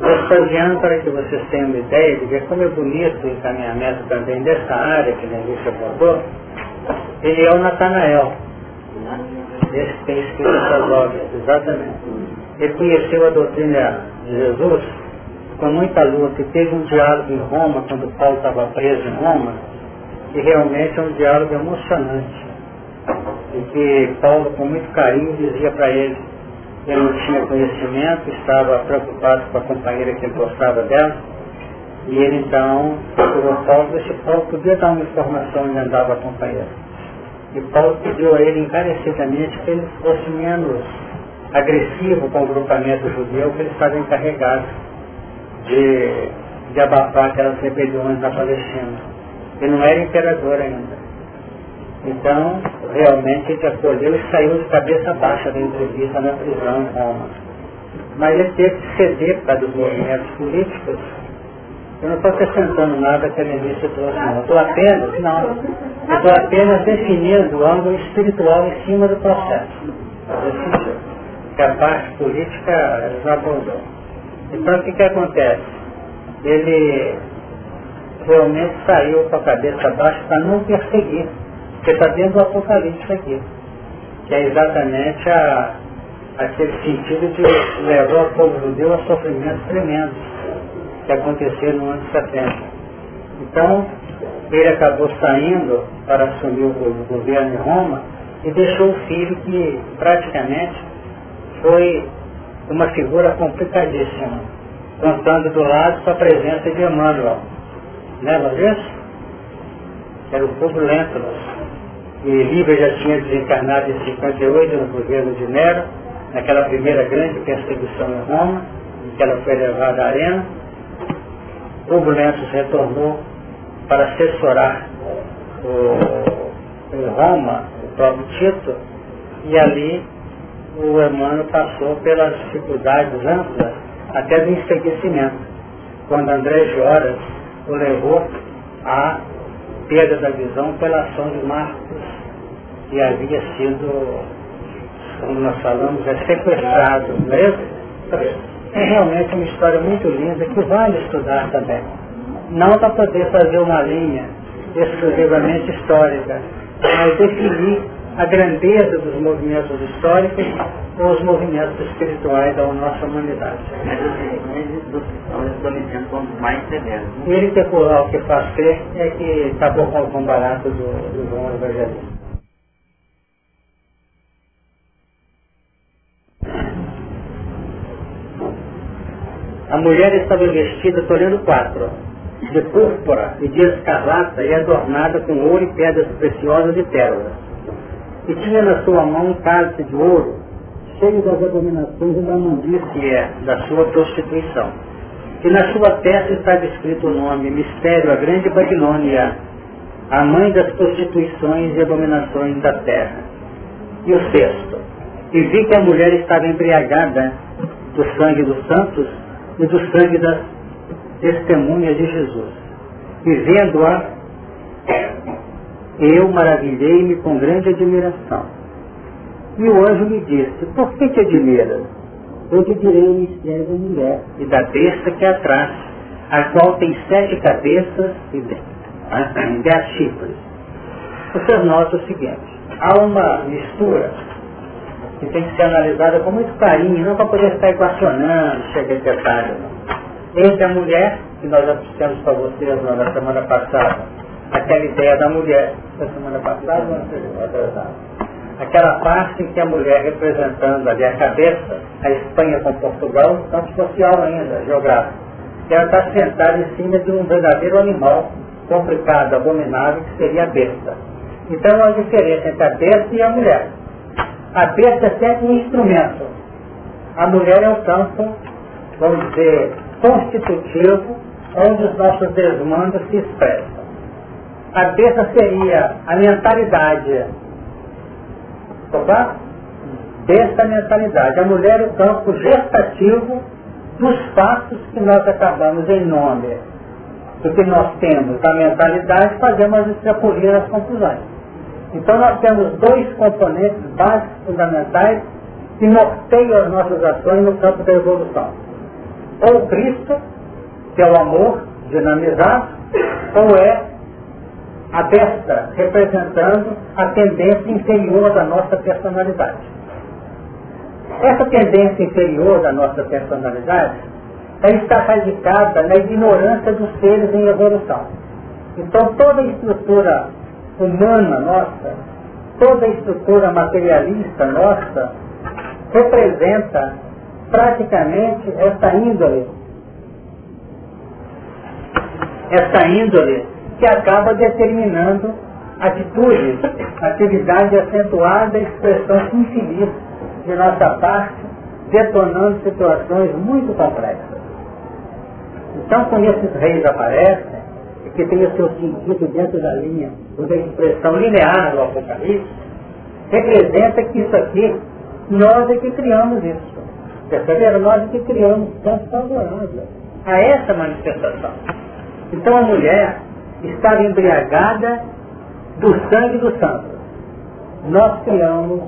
[SPEAKER 4] Vespasiano, para que vocês tenham uma ideia de ver como é bonito o encaminhamento também dessa área que a gente abordou, ele é o Natanael. Esse que escrito essas obras, exatamente. Ele conheceu a doutrina de Jesus com muita luta e teve um diálogo em Roma, quando Paulo estava preso em Roma, e realmente é um diálogo emocionante. E que Paulo, com muito carinho, dizia para ele, ele não tinha conhecimento, estava preocupado com a companheira que ele gostava dela, e ele então procurou Paulo, se Paulo podia dar uma informação onde andava a companheira. E Paulo pediu a ele encarecidamente que ele fosse menos agressivo com o grupamento judeu que ele estava encarregado de, de abafar aquelas rebeliões na Palestina. Ele não era imperador ainda. Então, realmente ele acolheu e saiu de cabeça baixa da entrevista na prisão em Roma. Mas ele teve que ceder para os movimentos políticos. Eu não estou acrescentando nada que a Lenista trouxe, não. Estou apenas, não, estou apenas definindo o ângulo espiritual em cima do processo. Que a parte política já abordou. Então o que, que acontece? Ele realmente saiu com a cabeça baixa para não perseguir porque está dentro do Apocalipse aqui, que é exatamente a, aquele sentido de levar o povo judeu a sofrimentos tremendos que aconteceram no ano 70. Então, ele acabou saindo para assumir o governo em Roma e deixou o filho que praticamente foi uma figura complicadíssima, contando do lado com a presença de Emmanuel. Lembra disso? Era o povo Lentulus e Líbia já tinha desencarnado em 58 no governo de Nero, naquela primeira grande perseguição em Roma, em que ela foi levada à arena. Turbulentos retornou para assessorar o, em Roma, o próprio Tito, e ali o Emmanuel passou pelas dificuldades amplas até do enseguecimento, quando André de Horas o levou a perda da visão pela ação de Marcos, que havia sido, como nós falamos, é sequestrado, não é? Realmente uma história muito linda que vale estudar também. Não para poder fazer uma linha exclusivamente histórica, mas definir a grandeza dos movimentos históricos ou os movimentos espirituais da nossa humanidade.
[SPEAKER 3] severos.
[SPEAKER 4] Ele peculiar o que faz crer é que acabou com o barato do, do João Evangelista. A mulher estava vestida, estou lendo quatro, de púrpura e de escarlata e adornada com ouro e pedras preciosas e pérolas e tinha na sua mão um cálice de ouro, cheio das abominações e da mundice é, da sua prostituição. E na sua testa estava escrito o nome, Mistério, a Grande Babilônia, a mãe das prostituições e abominações da terra. E o sexto, e vi que a mulher estava embriagada do sangue dos santos e do sangue das testemunhas de Jesus. E vendo-a, eu maravilhei-me com grande admiração. E o anjo me disse, por que te admiras? Eu te direi o mistério da mulher e da besta que atrás, a qual tem sete cabeças e dez chifres. Vocês notam o seguinte, há uma mistura que tem que ser analisada com muito carinho, não para poder ficar equacionando, chegar em detalhe. Entre a mulher, que nós já dissemos para vocês na semana passada, aquela ideia da mulher, da semana passada atrasada. Aquela parte em que a mulher representando ali a cabeça, a Espanha com Portugal, tanto social ainda, geográfico. Ela está sentada em cima de um verdadeiro animal complicado, abominável, que seria a besta. Então uma diferença entre a besta e a mulher. A besta é sempre um instrumento. A mulher é o campo, vamos dizer, constitutivo, onde os nossos desmandos se expressam. a besta seria a mentalidade. Opa? Besta mentalidade. A mulher é o campo gestativo dos fatos que nós acabamos em nome do que nós temos da mentalidade, fazemos as extrapolir as conclusões. Então nós temos dois componentes básicos fundamentais que norteiam as nossas ações no campo da evolução. Ou Cristo, que é o amor dinamizado, ou é a besta representando a tendência inferior da nossa personalidade. Essa tendência inferior da nossa personalidade está radicada na ignorância dos seres em evolução. Então toda a estrutura humana nossa, toda a estrutura materialista nossa, representa praticamente essa índole, essa índole que acaba determinando atitudes, atividade acentuada expressão infeliz de nossa parte, detonando situações muito complexas. Então, quando esses reis aparecem, que tem seu sentido dentro da linha, da expressão linear do Apocalipse, representa que isso aqui, nós é que criamos isso. Perceberam? Nós é que criamos, tão favorável a essa manifestação. Então a mulher estava embriagada do sangue do santo. Nós criamos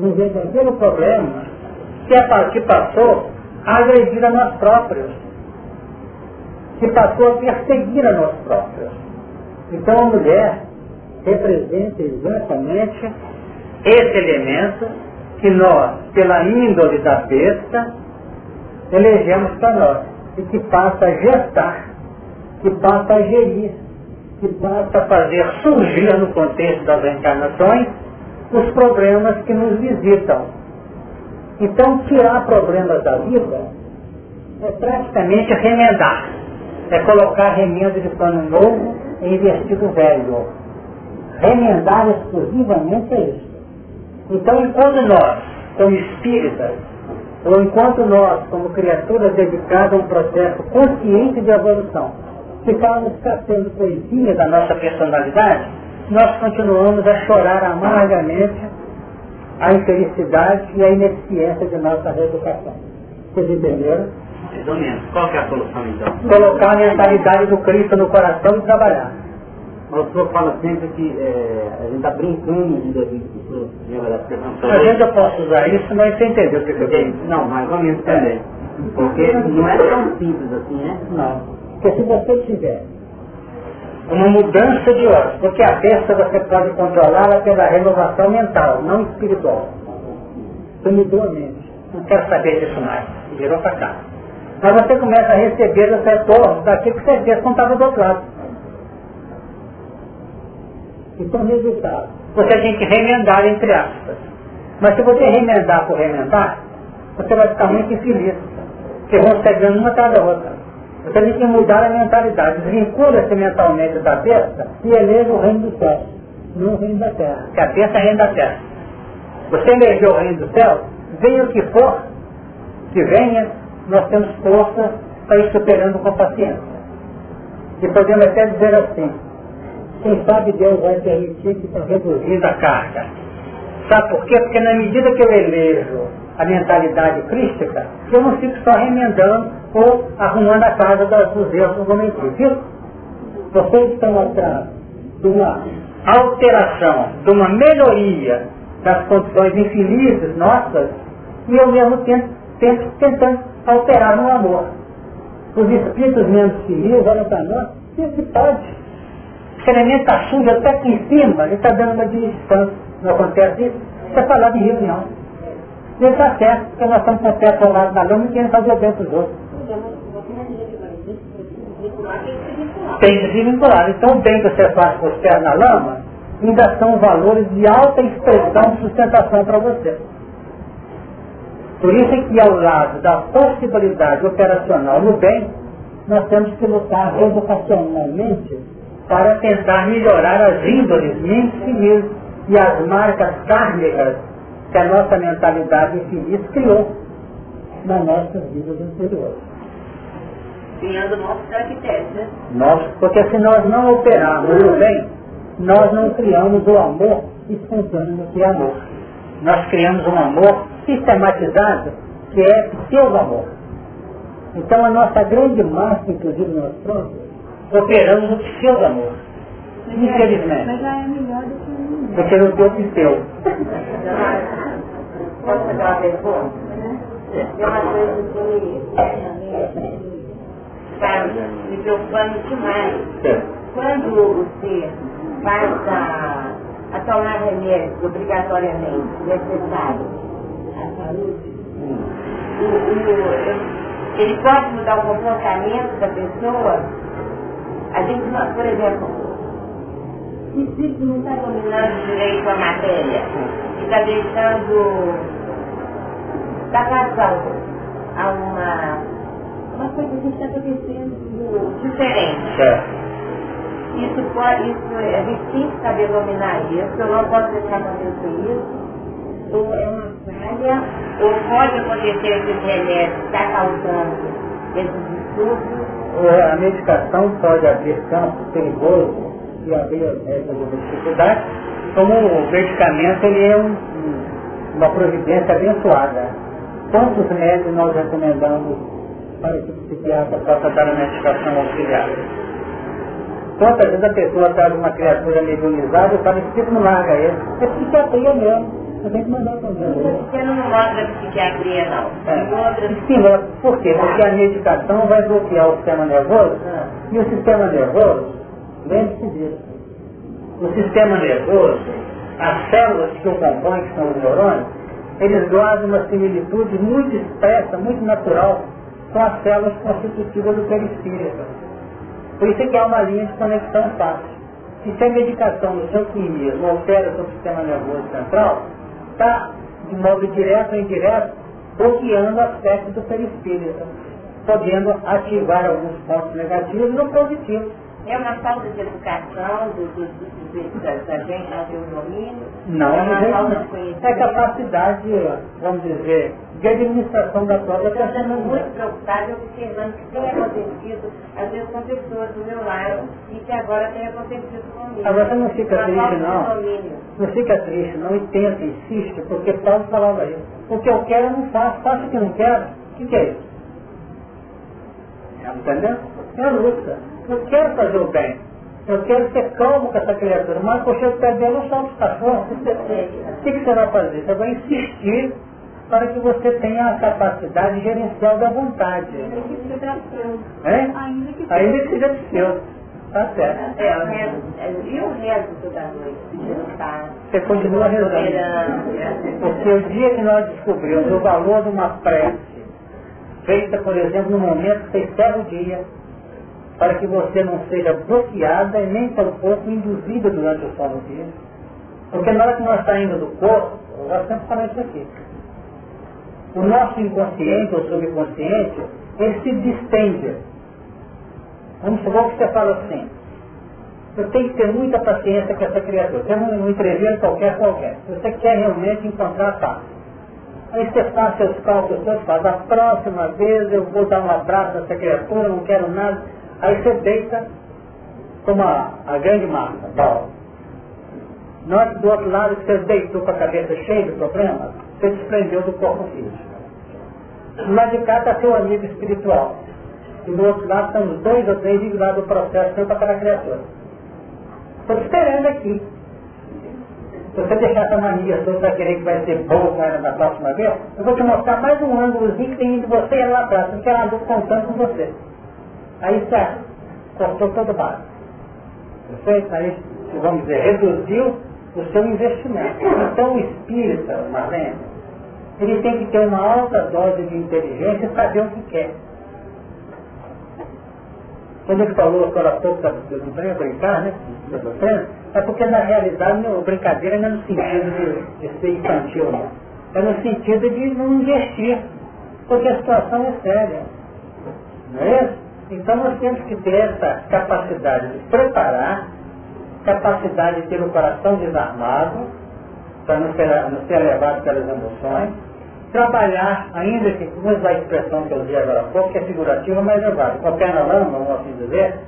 [SPEAKER 4] um verdadeiro problema que, a, que passou a agredir a nós próprios, que passou a perseguir a nós próprios. Então a mulher representa exatamente esse elemento que nós, pela índole da besta, elegemos para nós e que passa a gestar que passa a gerir, que passa a fazer surgir no contexto das encarnações os problemas que nos visitam. Então, tirar problemas da vida é praticamente remendar. É colocar remendo de pano novo em vestido velho. Remendar exclusivamente é isso. Então, enquanto nós, como espíritas, ou enquanto nós, como criaturas dedicadas a um processo consciente de evolução, ficarmos catando coisinhas da nossa personalidade, nós continuamos a chorar amargamente a infelicidade e a ineficiência de nossa reeducação. Vocês entenderam?
[SPEAKER 3] Mais ou menos. Qual que é a solução então?
[SPEAKER 4] Colocar a mentalidade do Cristo no coração e trabalhar.
[SPEAKER 3] O senhor fala sempre que é, a gente está brincando de Deus, lembra da expressão?
[SPEAKER 4] A gente eu posso usar isso, mas você entendeu o que eu disse?
[SPEAKER 3] Não, mais ou menos também. Porque não é tão simples assim, né?
[SPEAKER 4] Não. Porque se você tiver uma mudança de ódio, porque a besta você pode controlá-la pela renovação mental, não espiritual. Você mudou a mente. Não quero saber disso mais. Virou para cá. Mas você começa a receber os retornos daquilo que você fez quando estava do outro lado. Então, resultado. Você tem que remendar entre aspas. Mas se você remendar por remendar, você vai ficar muito infeliz. Porque vão pegando uma atrás da outra. Você tem que mudar a mentalidade. Vincula-se mentalmente da besta e eleva o reino do céu, não o reino da terra. Que a besta é o reino da terra. Você elegeu o reino do céu, venha o que for, que venha, nós temos força para ir superando com paciência. E podemos até dizer assim, quem sabe Deus vai permitir que está reduzindo a carga. Sabe por quê? Porque na medida que eu elejo a mentalidade crística, eu não fico só remendando ou arrumando a casa dos erros do momento. Viu? Vocês estão atrás de uma alteração, de uma melhoria das condições infelizes nossas, e eu mesmo tento, tento tentando alterar no amor. Os espíritos menos felizes olham para nós, o que pode? Se a elemento está sujo até aqui em cima, ele está dando uma distância. Não acontece isso? Você falar de reunião. E ele está certo, porque nós estamos com o pé lado da lama e querendo fazer o bem para os outros. Tem que se vincular. Então o bem que você faz com os pés na lama ainda são valores de alta expressão sustentação para você. Por isso é que ao lado da possibilidade operacional no bem, nós temos que lutar educacionalmente para tentar melhorar as índoles infinitas e as marcas kármicas que a nossa mentalidade infeliz criou nas nossas vidas anteriores.
[SPEAKER 2] Criando novos caracteres, né?
[SPEAKER 4] Nós, porque se nós não operarmos o bem, nós não criamos o amor espontâneo no que é amor. Nós criamos um amor sistematizado que é seu amor. Então a nossa grande massa, inclusive nós próprios, operamos o seu amor. Infelizmente.
[SPEAKER 1] Mas já é melhor do que o
[SPEAKER 4] Porque não deu o seu.
[SPEAKER 2] Posso fazer uma pergunta? Tem uma coisa que está me preocupando demais. Quando você passa a tomar remédios obrigatoriamente necessários o- o- ele pode mudar o comportamento da pessoa. A gente, por exemplo, o espírito não está dominando direito a matéria, e está deixando dar razão a uma, uma coisa que está acontecendo diferente.
[SPEAKER 4] Certo.
[SPEAKER 2] Isso pode, isso, é- a gente tem que saber dominar isso, eu não posso deixar acontecer isso. Ou é uma falha, ou pode acontecer esses remédios, está causando esses distúrbios.
[SPEAKER 4] A medicação pode abrir campos perigosos e abrir essas dificuldades, como o medicamento ele é um- um- uma providência abençoada. Quantos médicos nós recomendamos para que o psiquiatra possa dar a medicação auxiliar? Quantas vezes a pessoa traz uma criatura mediunizada e fala, espírito não larga ele. É psiquiatria mesmo. Você tem que mandar.
[SPEAKER 2] Você não mostra psiquiatria não.
[SPEAKER 4] É.
[SPEAKER 2] Mostra
[SPEAKER 4] Esquimose. Por quê? Porque a medicação vai bloquear o sistema nervoso
[SPEAKER 2] Ah.
[SPEAKER 4] e o sistema nervoso, lembre-se disso, o sistema nervoso, as células que o compõem, que são os neurônios, eles guardam uma similitude muito expressa, muito natural com as células constitutivas do perispírito. Por isso é que há uma linha de conexão fácil. E se a medicação no seu quimismo altera o seu sistema nervoso central, está, de modo direto ou indireto, bloqueando aspectos do perispírito, podendo ativar alguns pontos negativos ou positivos.
[SPEAKER 2] É uma falta de educação do, do, do, do- da, da gente não ter o domínio.
[SPEAKER 4] Não,
[SPEAKER 2] é
[SPEAKER 4] é,
[SPEAKER 2] uma falta de
[SPEAKER 4] é
[SPEAKER 2] conhecimento.
[SPEAKER 4] capacidade, vamos dizer, de administração da própria
[SPEAKER 2] Eu estou sendo muito preocupada observando que tem acontecido, às vezes com pessoas do meu lado, e que agora tem acontecido comigo.
[SPEAKER 4] Agora você não fica
[SPEAKER 2] Uma
[SPEAKER 4] triste, não. Não fica triste, não, e tenta, insiste, porque Paulo falava isso. O que eu quero eu não faço, faço o que eu não quero. O que, que é isso? Entendeu? É a luta. Eu quero fazer o bem. Eu quero ser calmo com essa criatura, mas poxa, eu pego dela, eu solto os cachorros. O que, que você vai fazer? Você vai insistir para que você tenha a capacidade gerencial da vontade.
[SPEAKER 1] Ainda que seja seu.
[SPEAKER 4] É?
[SPEAKER 1] Ainda que
[SPEAKER 4] Ainda que seja seu. Tá certo.
[SPEAKER 2] É, o rezo, é, o rezo toda noite, paz,
[SPEAKER 4] Você continua rezando. Porque o dia que nós descobrimos o valor de uma prece, feita, por exemplo, no momento que você encerra o dia, para que você não seja bloqueada e nem tampouco induzida durante o sono dia. Porque na hora que nós saímos do corpo, nós sempre falamos isso aqui. O nosso inconsciente ou subconsciente, ele se distende. Vamos supor que você fala assim, eu tenho que ter muita paciência com essa criatura. Tem um, um entreveiro qualquer, qualquer. Você quer realmente encontrar paz. Aí você faz seus cálculos, você faz, a próxima vez eu vou dar um abraço nessa criatura, não quero nada. Aí você deita como a, a grande massa, tal. Que do outro lado você deitou com a cabeça cheia de problemas, você desprendeu do corpo físico. Lado de cá está seu amigo espiritual. E do outro lado estão dois ou três vinculados do processo sempre para aquela criatura. Estou esperando aqui. Se você deixar essa mania sua para querer que vai ser boa ela na próxima vez, eu vou te mostrar mais um ângulozinho que tem entre você e ela lá atrás, porque ela andou contando com você. Aí certo, cortou todo o barco. Perfeito? Aí, vamos dizer, reduziu o seu investimento. Então o espírita, Marlene, ele tem que ter uma alta dose de inteligência e saber o que quer. Quando ele falou agora há pouco do brincar, né? É porque na realidade o brincadeira não é no sentido de, de ser infantil, não. É no sentido de não investir, porque a situação é séria. Não é isso? Então nós temos que ter essa capacidade de preparar, capacidade de ter o coração desarmado, para não ser, não ser levado pelas emoções, trabalhar, ainda que, vamos usar a expressão que eu usei agora há pouco, que é figurativa, mas é válida, com a pé na lama, vamos assim dizer,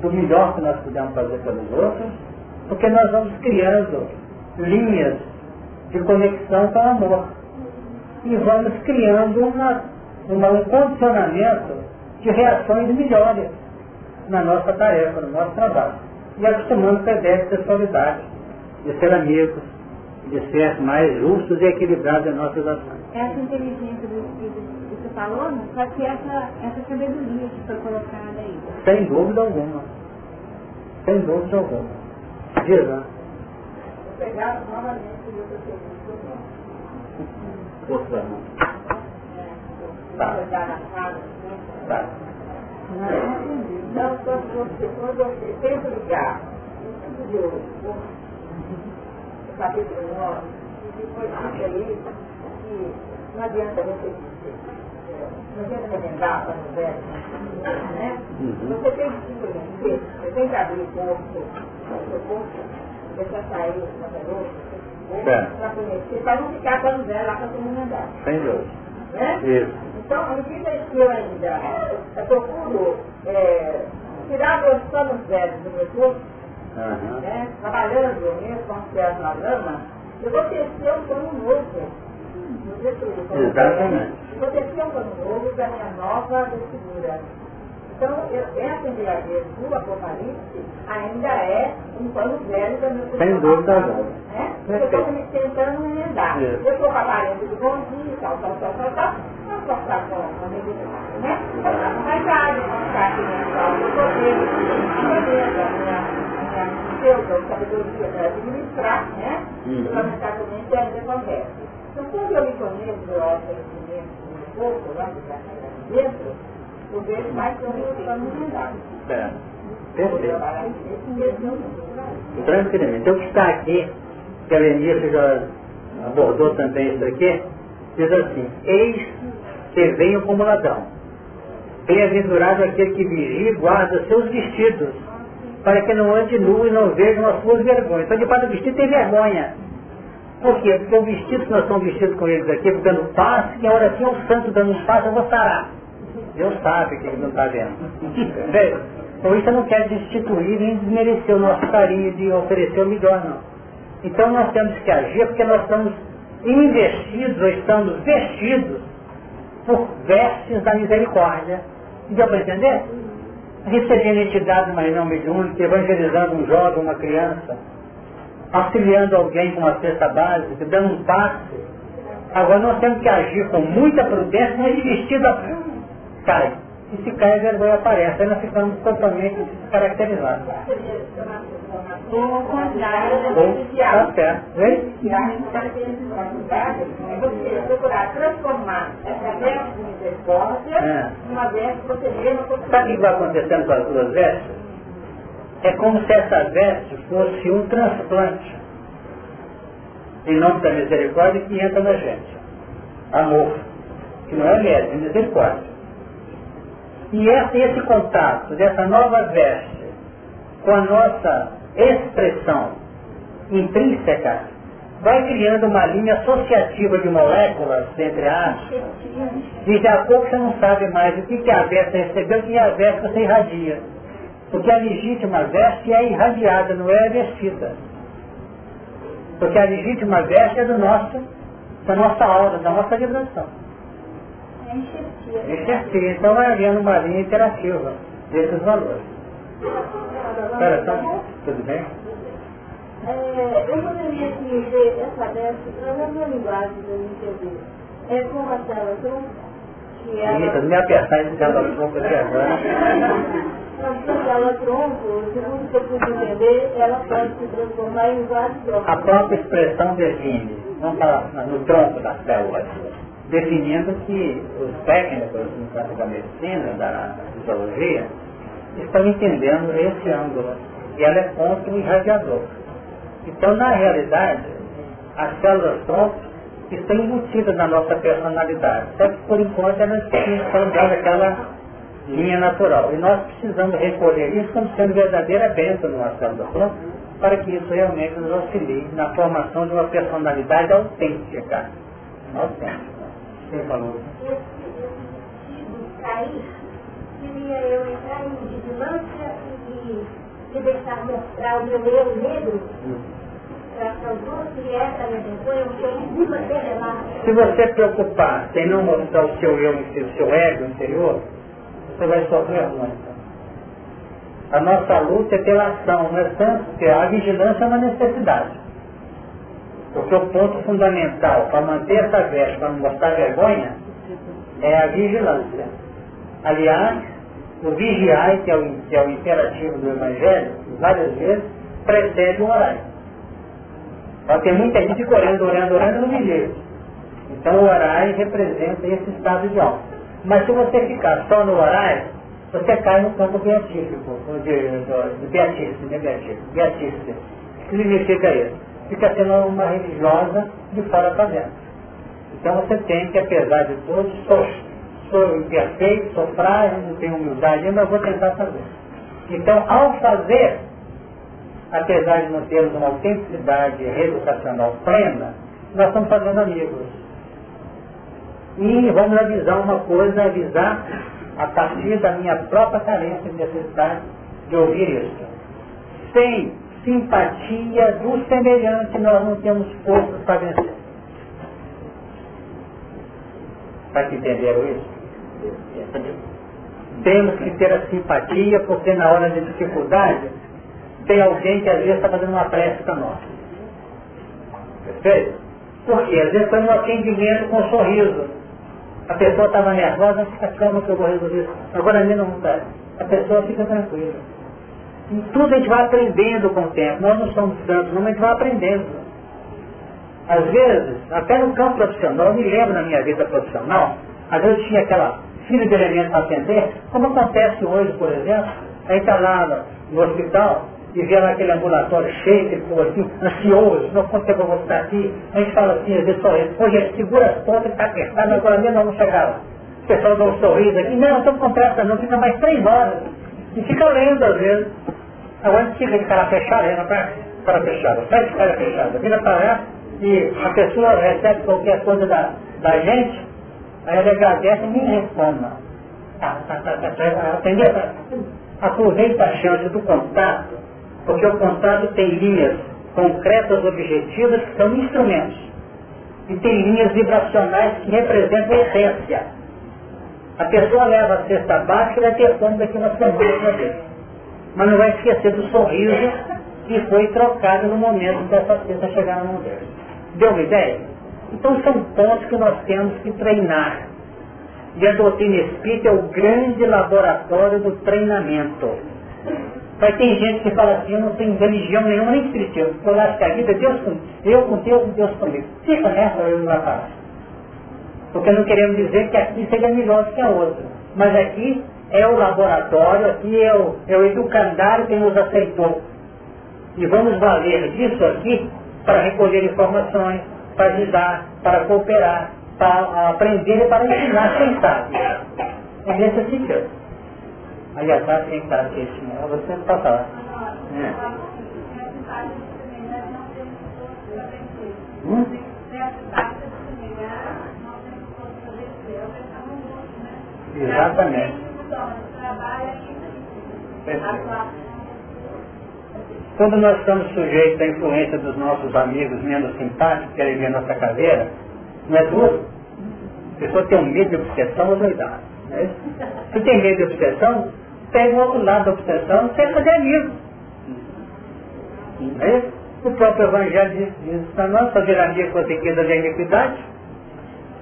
[SPEAKER 4] do melhor que nós podemos fazer pelos outros, Porque nós vamos criando linhas de conexão com o amor. E vamos criando uma, uma, um condicionamento de reações melhores na nossa tarefa, no nosso trabalho. E acostumando com a ideia de sexualidade, de ser amigos, de ser mais justos e equilibrados em nossas ações.
[SPEAKER 1] Essa inteligência do Espírito que você falou, só que essa, essa sabedoria que foi colocada aí.
[SPEAKER 4] Sem dúvida alguma. Sem dúvida alguma. Diz, né?
[SPEAKER 2] Pegar novamente o meu
[SPEAKER 4] Força, não. Tá. Tá.
[SPEAKER 2] Então, quando você, quando você tenta ligar o capítulo 9, depois fica aí que não adianta você não adianta remendar para o verso, né? Você tem que se conhecer, você tem que abrir o corpo, o corpo, deixar sair o computador, para conhecer, para não ficar com a velho lá para todo mundo andar.
[SPEAKER 4] Sem dúvida.
[SPEAKER 2] Né?
[SPEAKER 4] Isso.
[SPEAKER 2] Então, à medida que eu ainda eu procuro é, tirar a versão dos velhos do meu corpo,
[SPEAKER 4] Aham.
[SPEAKER 2] né, trabalhando mesmo com os pés na lama, eu vou tecer um pano novo. Eu-
[SPEAKER 4] Exatamente.
[SPEAKER 2] Eu tecer um pano novo da minha nova vestidura. Então, eu, essa embriaguez do Apocalipse ainda é um pano velho da minha
[SPEAKER 4] Sem dúvida alguma.
[SPEAKER 2] né? Eu estou me tentando emendar. Eu estou com a de bom dia, tal, tal, tal, tal, tal. Não posso ficar com a medida, né? Vou ficar com vaidade, vou ficar aqui na sala do poder, a beleza, a minha, a minha pseudo sabedoria para administrar, né?
[SPEAKER 4] Uhum.
[SPEAKER 2] Lamentavelmente ainda acontece. Então, quando eu me conheço, eu conhecimento do corpo, lá que está dentro, eu vejo mais que eu estou me.
[SPEAKER 4] É. Perfeito.
[SPEAKER 2] trabalhar esse mesmo.
[SPEAKER 4] Tranquilamente. Então o que está aqui, que a Lenice já abordou também isso aqui, diz assim, eis que venho como ladrão. Bem-aventurado aquele que vigia e guarda seus vestidos, para que não ande nu e não vejam as suas vergonhas. Então debaixo do vestido tem vergonha. Por quê? Porque o vestido que nós estamos vestidos com eles aqui, dando passe, que a hora assim é o santo dando um passe, eu vou sarar. Deus sabe que ele não está vendo. Então isso não quer destituir nem desmerecer o nosso carinho de oferecer o melhor, não. Então nós temos que agir porque nós estamos investidos, ou estamos vestidos por vestes da misericórdia. Deu para entender? Recebendo entidade mais não mediúnica, evangelizando um jovem, uma criança, auxiliando alguém com uma cesta básica, dando um passe. Agora nós temos que agir com muita prudência, mas vestido a cai. E se cai, a vergonha aparece. Aí nós ficamos totalmente descaracterizados.
[SPEAKER 1] Ou ao contrário,
[SPEAKER 4] Ou tá certo. Hein?
[SPEAKER 2] É você procurar transformar essa veste de misericórdia
[SPEAKER 4] É.
[SPEAKER 2] numa veste que você mesmo
[SPEAKER 4] Sabe o que vai acontecendo com as duas vestes? É como se essa veste fosse um transplante em nome da misericórdia que entra na gente. Amor. Que não é médio, é misericórdia. E esse, esse contato dessa nova veste com a nossa expressão intrínseca vai criando uma linha associativa de moléculas entre aspas e daqui a pouco você não sabe mais o que, que a veste recebeu e que a veste você irradia. Porque a legítima veste é irradiada, não é vestida. Porque a legítima veste é do nosso, da nossa aura, da nossa vibração.
[SPEAKER 1] é enxertia.
[SPEAKER 4] Enxertia. Então vai havendo uma linha interativa desses valores. Espera, então, tudo bem?
[SPEAKER 2] É, eu poderia ver essa veste na minha linguagem eu entender. É como a célula é
[SPEAKER 4] não me apertar esse célula tronco aqui agora.
[SPEAKER 2] a célula tronco, segundo que eu pude entender, ela pode se transformar em vários troncos.
[SPEAKER 4] A própria expressão define, vamos falar no tronco das células, definindo que os técnicos no campo da medicina, da fisiologia, estão entendendo esse ângulo. E ela é contra o irradiador. Então, na realidade, as células tronco estão embutidas na nossa personalidade. Só que, por enquanto, elas estão dando aquela linha natural. E nós precisamos recolher isso como sendo verdadeira bênção no nossa célula tronco, para que isso realmente nos auxilie na formação de uma personalidade autêntica. Autêntica. Você falou.
[SPEAKER 1] cair, seria eu entrar em vigilância e
[SPEAKER 2] deixar mostrar o meu eu negro,
[SPEAKER 4] Se você preocupar em não mostrar o seu eu, o seu ego interior, você vai sofrer muito. A nossa luta é pela ação, não é tanto, porque a vigilância é uma necessidade. Porque o ponto fundamental para manter essa veste, para não mostrar vergonha, é a vigilância. Aliás, o vigiar, que é o, que é o imperativo do Evangelho, várias vezes, precede o orar. Só tem muita gente orando, orando, orando no vigia. Então o orar representa esse estado de alma. Mas se você ficar só no orar, você cai no campo beatífico, de, de beatífico, né, beatífico, beatífico. O que significa isso? Fica sendo uma religiosa de fora para dentro. Então você tem que, apesar de tudo, sou, sou imperfeito, sou frágil, não tenho humildade ainda, vou tentar fazer. Então, ao fazer, apesar de não termos uma autenticidade reeducacional plena, nós estamos fazendo amigos. E vamos avisar uma coisa, avisar a partir da minha própria carência de necessidade de ouvir isso. Sem simpatia do semelhante, nós não temos forças para vencer. Para que entenderam isso? Temos que ter a simpatia, porque na hora de dificuldade, tem alguém que às vezes está fazendo uma prece para nós. Perfeito? Porque às vezes foi um atendimento com um sorriso. A pessoa estava nervosa, fica calma que eu vou resolver isso. Agora a mim não está. A pessoa fica tranquila. E tudo a gente vai aprendendo com o tempo. Nós não somos santos, mas a gente vai aprendendo. Às vezes, até no campo profissional, eu me lembro na minha vida profissional, às vezes tinha aquela filha de elementos para atender, como acontece hoje, por exemplo, a gente está lá no hospital, e vê lá aquele ambulatório cheio, ele ficou assim, ansioso, não quanto tempo eu vou estar aqui. A gente fala assim, às vezes ele, pô gente, segura as pontas, está apertado, agora mesmo vamos chegar lá. O pessoal dá um sorriso aqui, não, estamos com pressa não, fica mais três horas. E fica lendo às vezes. Agora a gente fica de cara fechada, entra para cara fechada, sai de cara fechada, vira para lá e a pessoa recebe qualquer coisa da, da gente, aí ele agradece e nem reclama. Tá, tá, tá, tá, tá, entendeu? Aproveita a chance do contato porque o contrato tem linhas concretas, objetivas, que são instrumentos. E tem linhas vibracionais que representam a essência. A pessoa leva a cesta básica e vai ter fome daqui uma semana vez. Mas não vai esquecer do sorriso que foi trocado no momento dessa cesta chegar na mão dele. Deu uma ideia? Então são pontos que nós temos que treinar. E a doutrina espírita é o grande laboratório do treinamento. Mas tem gente que fala assim, eu não tenho religião nenhuma, nem espiritismo. Eu acho que a vida é Deus com eu com Deus e Deus comigo. Fica nessa, eu não vai Porque não queremos dizer que aqui seja melhor do que a outra. Mas aqui é o laboratório, aqui é o, é o educandário que nos aceitou. E vamos valer disso aqui para recolher informações, para ajudar, para cooperar, para aprender e para ensinar quem sabe. É nesse sentido. Senhor? Você está lá. É. Hum? Exatamente. Quando nós estamos sujeitos à influência dos nossos amigos menos simpáticos, que querem ver nossa caveira, não é duro? A pessoa tem um medo de obsessão ou doidade. É Se tem medo de obsessão, pega o outro lado da obsessão e quer fazer amigo. É? O próprio Evangelho diz, diz para nós fazer amigo com a riqueza da iniquidade.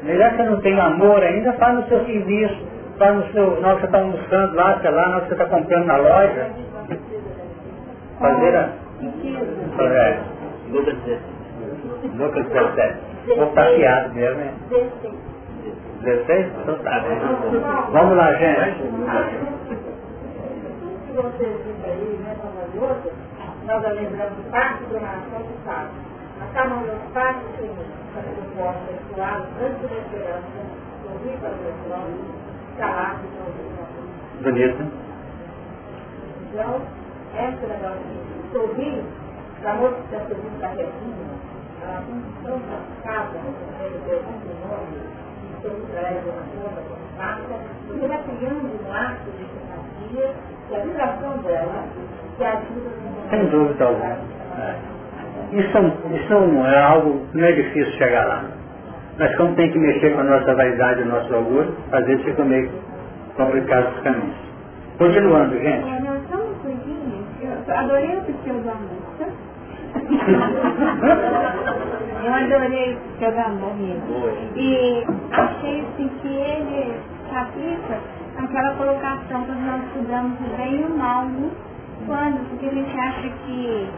[SPEAKER 4] Melhor que não tem amor ainda, faz no seu serviço, faz no seu, na hora que você está almoçando lá, sei lá, na hora que você está comprando na loja. Fazer a. É. Lucas 17. Lucas 17. Vou fiado mesmo, hein? 16? Então tá. Vamos lá, gente
[SPEAKER 2] que vocês dizem aí, né, maravilhoso, nós lembramos parte da nação do Estado. Acabam das partes que o povo sexual, antes da esperança, ouvir para o pessoal, calar para o
[SPEAKER 4] Bonito.
[SPEAKER 2] Então, essa negócio de sorrir, da moça que está sorrindo da retinha, ela tão cascada, né, pergunta o nome, e todo traz uma conta, passa, você vai criando um ato de simpatia, que a vibração dela, que ajuda
[SPEAKER 4] Sem dúvida alguma. É. Isso, isso é algo, não é difícil chegar lá. Mas como tem que mexer com a nossa vaidade e o nosso orgulho, às vezes fica meio complicado os caminhos. Continuando, gente.
[SPEAKER 1] É, não, só uma coisinha. Eu adorei o seu da música. Eu adorei o da. E achei assim que ele aplica aquela colocação que nós estudamos o bem e o mal, né? Quando? Porque a gente acha que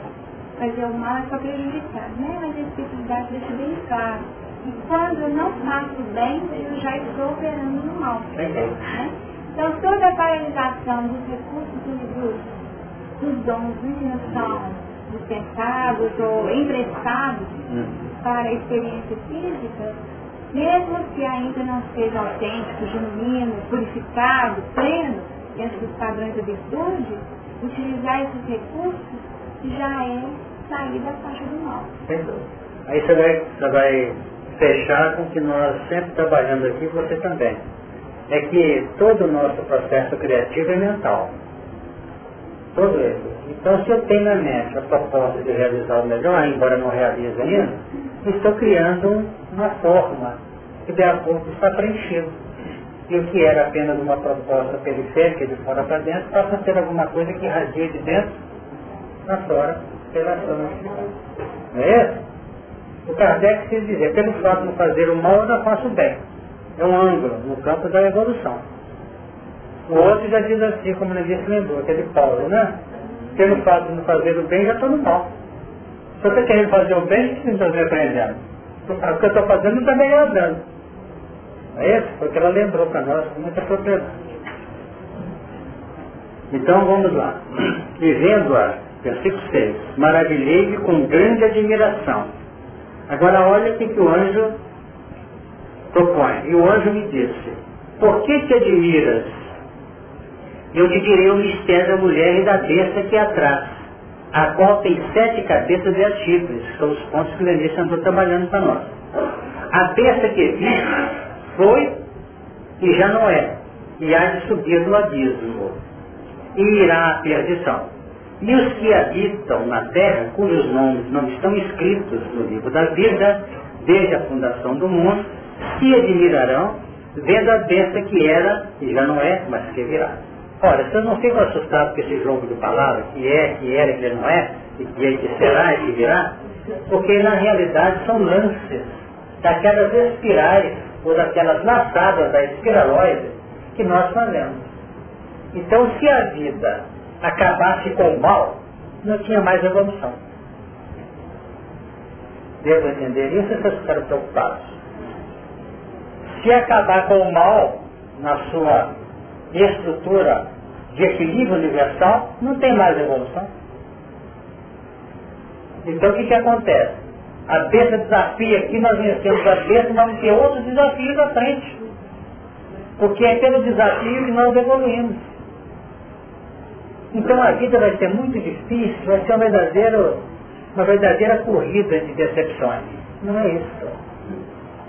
[SPEAKER 1] fazer o mal é só prejudicar, né? Mas a espiritualidade deixa bem claro. E quando eu não faço bem, eu já estou operando no mal. Né? Então toda a paralisação dos recursos dos, dos dons né, que não são dispensados ou emprestados hum. para a experiência física, mesmo que ainda não seja autêntico, genuíno, purificado, pleno, dentro dos padrões da virtude, utilizar esses recursos já é sair da faixa do mal.
[SPEAKER 4] Aí você vai, você vai fechar com que nós sempre trabalhando aqui, você também. É que todo o nosso processo criativo é mental. Todo ele. Então se eu tenho na mente a proposta de realizar o melhor, embora não realize ainda, estou criando uma forma que de a pouco está preenchido. E o que era apenas uma proposta periférica de fora para dentro, passa a ser alguma coisa que irradia de dentro para fora pela ação Não é isso? O Kardec quis dizer, pelo fato de não fazer o mal, eu já faço o bem. É um ângulo no campo da evolução. O outro já diz assim, como ele disse, lembrou, aquele Paulo, né? Pelo fato de não fazer o bem, já estou no mal. Se estou querendo fazer o bem, o que você está me aprendendo? O que eu estou fazendo está melhorando. É isso? Porque ela lembrou para nós com muita propriedade. Então vamos lá. E vendo-a, versículo 6, maravilhei-me com grande admiração. Agora olha o que, que o anjo propõe. E o anjo me disse, por que te admiras? Eu te direi o mistério da mulher e da besta que é atrás, a qual tem sete cabeças e as que são os pontos que o Lenista andou trabalhando para nós. A besta que existe foi e já não é, e há de subir no abismo, e irá à perdição. E os que habitam na terra, cujos nomes não estão escritos no livro da vida, desde a fundação do mundo, se admirarão, vendo a besta que era, e já não é, mas que virá. Ora, vocês não ficam assustados com esse jogo de palavras, que é, que era, que não é, e que, é, que será e que virá, porque na realidade são lances daquelas espirais ou daquelas laçadas da espiraloide que nós fazemos. Então, se a vida acabasse com o mal, não tinha mais evolução. Devo entender isso e vocês ficaram preocupados. Se acabar com o mal na sua estrutura de equilíbrio universal, não tem mais evolução. Então o que, que acontece? A besta desafia aqui, nós vencemos a besta, vamos ter outros desafios à frente. Porque é pelo desafio que nós evoluímos. Então a vida vai ser muito difícil, vai ser uma verdadeira, uma verdadeira corrida de decepções. Não é isso.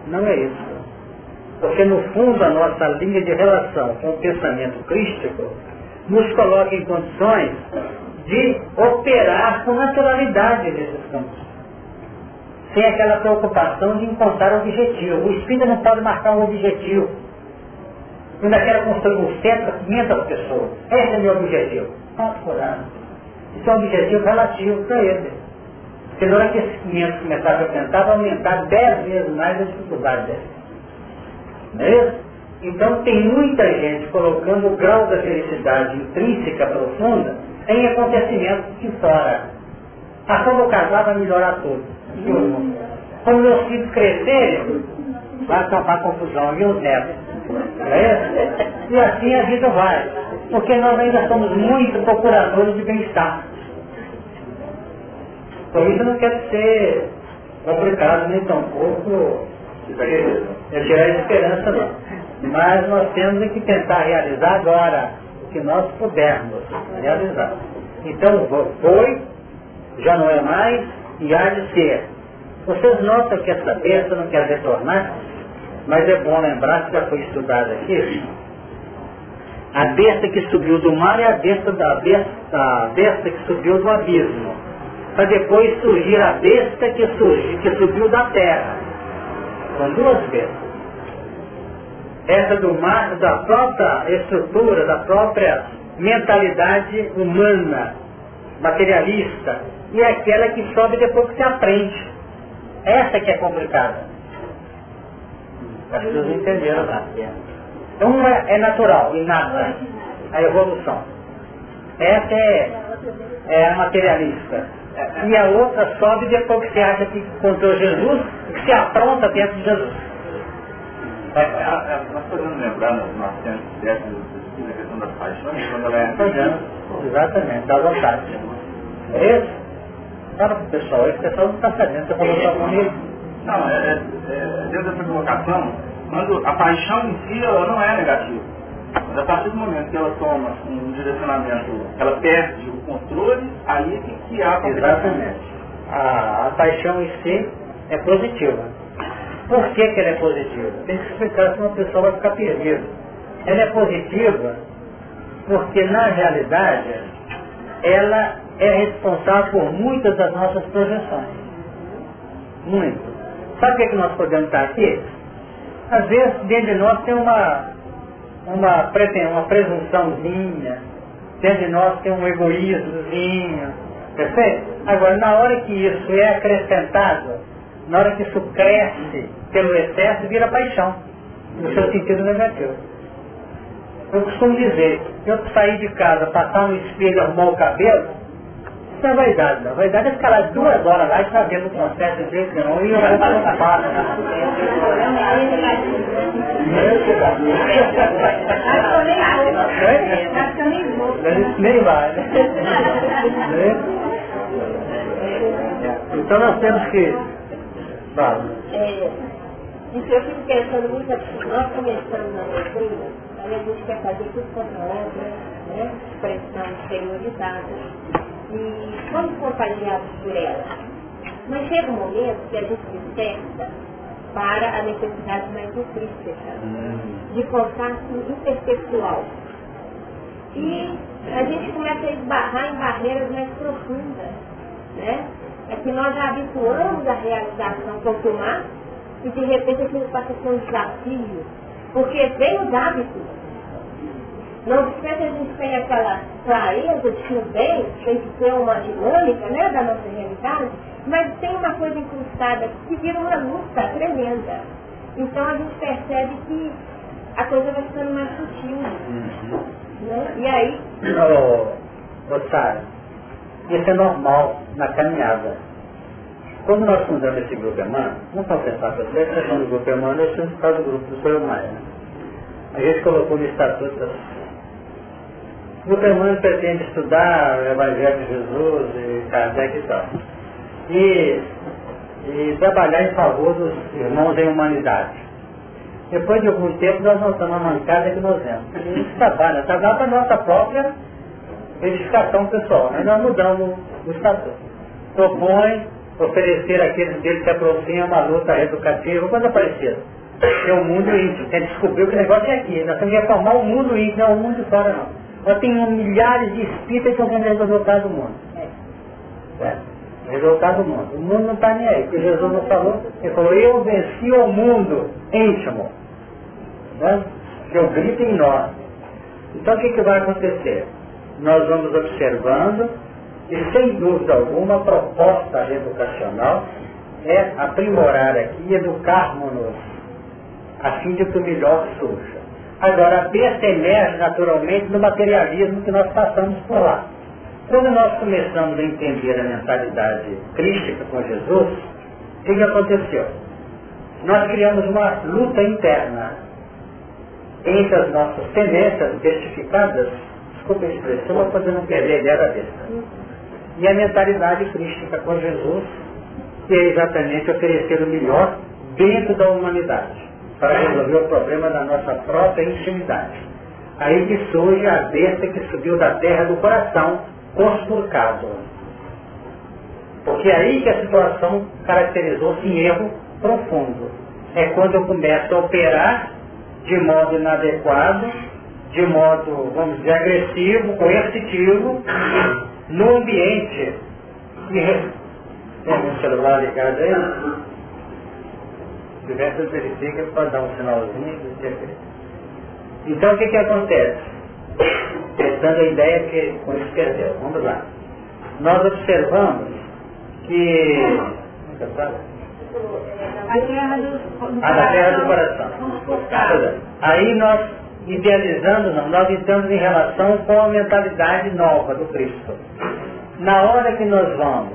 [SPEAKER 4] Não é isso. Porque no fundo a nossa linha de relação com o pensamento crístico nos coloca em condições de operar com naturalidade nesses campos sem aquela preocupação de encontrar o objetivo. O espírito não pode marcar um objetivo. Eu ainda quero construir um centro para 500 pessoas. Esse é o meu objetivo. Por ano? Isso é um objetivo relativo para ele. Porque na hora que esses 500 começarem a aumentar, vai aumentar 10 vezes mais a dificuldade dele. Não é isso? Então tem muita gente colocando o grau da felicidade intrínseca profunda em acontecimentos de fora. A quando casar vai melhorar tudo. Quando meus filhos crescerem, vai acabar confusão. E os? É? E assim a vida vai. Porque nós ainda somos muito procuradores de bem-estar. Por isso não quero ser complicado nem tão pouco é tirar esperança não. Mas nós temos que tentar realizar agora o que nós pudermos realizar. Então foi, já não é mais, e há de ser. Vocês notam que essa besta não quer retornar, mas é bom lembrar que já foi estudado aqui, A besta que subiu do mar e a besta da besta, a besta que subiu do abismo. Para depois surgir a besta que, surgiu, que subiu da terra. São duas bestas. Essa do mar, da própria estrutura, da própria mentalidade humana, materialista, e aquela que sobe depois que se aprende. Essa que é complicada. As pessoas entenderam, tá? Uma é natural, inata, a evolução. Essa é, é a materialista. E a outra sobe depois que você acha que encontrou Jesus que se apronta dentro de Jesus.
[SPEAKER 5] É, é, é, nós podemos lembrar nos 910 a questão das paixões, quando ela é...
[SPEAKER 4] Exatamente, dá vontade. É isso? Fala pro pessoal, esse pessoal não está sabendo, você falou só comigo.
[SPEAKER 5] Não, é, é, é, dentro dessa colocação, quando a paixão em si ela não é negativa. Mas a partir do momento que ela toma um direcionamento, ela perde o controle, aí é que, que há a
[SPEAKER 4] Exatamente. A, a paixão em si é positiva. Por que, que ela é positiva? Tem que explicar se uma pessoa vai ficar perdida. Ela é positiva porque na realidade ela é responsável por muitas das nossas projeções. Muito. Sabe o que, é que nós podemos estar aqui? Às vezes dentro de nós tem uma, uma, uma presunçãozinha, dentro de nós tem um egoísmozinho, perfeito? Agora, na hora que isso é acrescentado, na hora que isso cresce pelo excesso, vira paixão, no seu sentido negativo. Eu costumo dizer, eu sair de casa, passar no espelho, arrumar o cabelo, isso é vaidade, não. Vaidade é ficar lá duas horas lá e fazer no processo de jeito nenhum e eu vou preocupar. Nem vai, né? Então nós temos que. Fala.
[SPEAKER 2] É, isso eu fico pensando muito assim, nós começamos na doutrina, aí a gente quer fazer tudo a obra, né? Expressão exteriorizada e somos contagiados por ela. Mas chega um momento que a gente desperta para a necessidade mais intrínseca de contato interpessoal. E a gente começa a esbarrar em barreiras mais profundas. Né? É que nós já habituamos a realização consumar e de repente aquilo passa a ser um desafio. Porque vem os hábitos não obstante a gente tem aquela clareza de que o bem tem que ser uma dinâmica né, da nossa realidade, mas tem uma coisa incrustada que vira uma luta tremenda. Então a gente percebe que a coisa vai ficando mais sutil. Uhum. Né? E aí.
[SPEAKER 4] Ô, Sara, isso é normal na caminhada. Quando nós fundamos esse grupo Emmanuel, vamos confessar para vocês, a questão do grupo Emmanuel é por causa do grupo do Senhor Maia. Né? A gente colocou no estatuto o Camargo pretende estudar o Evangelho de Jesus e Kardec e tal. E, e trabalhar em favor dos irmãos em humanidade. Depois de algum tempo nós notamos a mancada que nós vemos. A gente trabalha, trabalha para a nossa própria edificação pessoal. Aí nós mudamos o estatuto. Propõe oferecer àqueles deles que aproximam uma luta educativa, coisa parecida. É o mundo íntimo. Quer descobrir que o negócio é aqui. Nós temos que reformar o mundo íntimo, não é o mundo fora não. Nós temos milhares de espíritas que estão querendo resolver do mundo. É. Resultado do mundo. O mundo não está nem aí, porque Jesus não falou, ele falou, eu venci o mundo íntimo. Né? Que eu grito em nós. Então o que, que vai acontecer? Nós vamos observando e sem dúvida alguma a proposta educacional é aprimorar aqui educarmos-nos a fim de que o melhor surja. Agora, a besta emerge naturalmente no materialismo que nós passamos por lá. Quando nós começamos a entender a mentalidade crística com Jesus, o que, que aconteceu? Nós criamos uma luta interna entre as nossas tendências testificadas, desculpa a expressão, mas para não perder a ideia da besta, e a mentalidade crística com Jesus, que é exatamente oferecer o melhor dentro da humanidade para resolver o problema da nossa própria intimidade. Aí que surge a besta que subiu da terra do coração, conspurcado. Porque é aí que a situação caracterizou-se em erro profundo. É quando eu começo a operar de modo inadequado, de modo, vamos dizer, agressivo, coercitivo, no ambiente. Tem um celular ligado aí? Se tiver, você verifica, pode dar um sinalzinho. Então o que, que acontece? Testando a ideia que com isso perdeu. Vamos lá. Nós observamos que.
[SPEAKER 1] A terra do,
[SPEAKER 4] ah, da terra do coração. Aí nós idealizando, não, nós estamos em relação com a mentalidade nova do Cristo. Na hora que nós vamos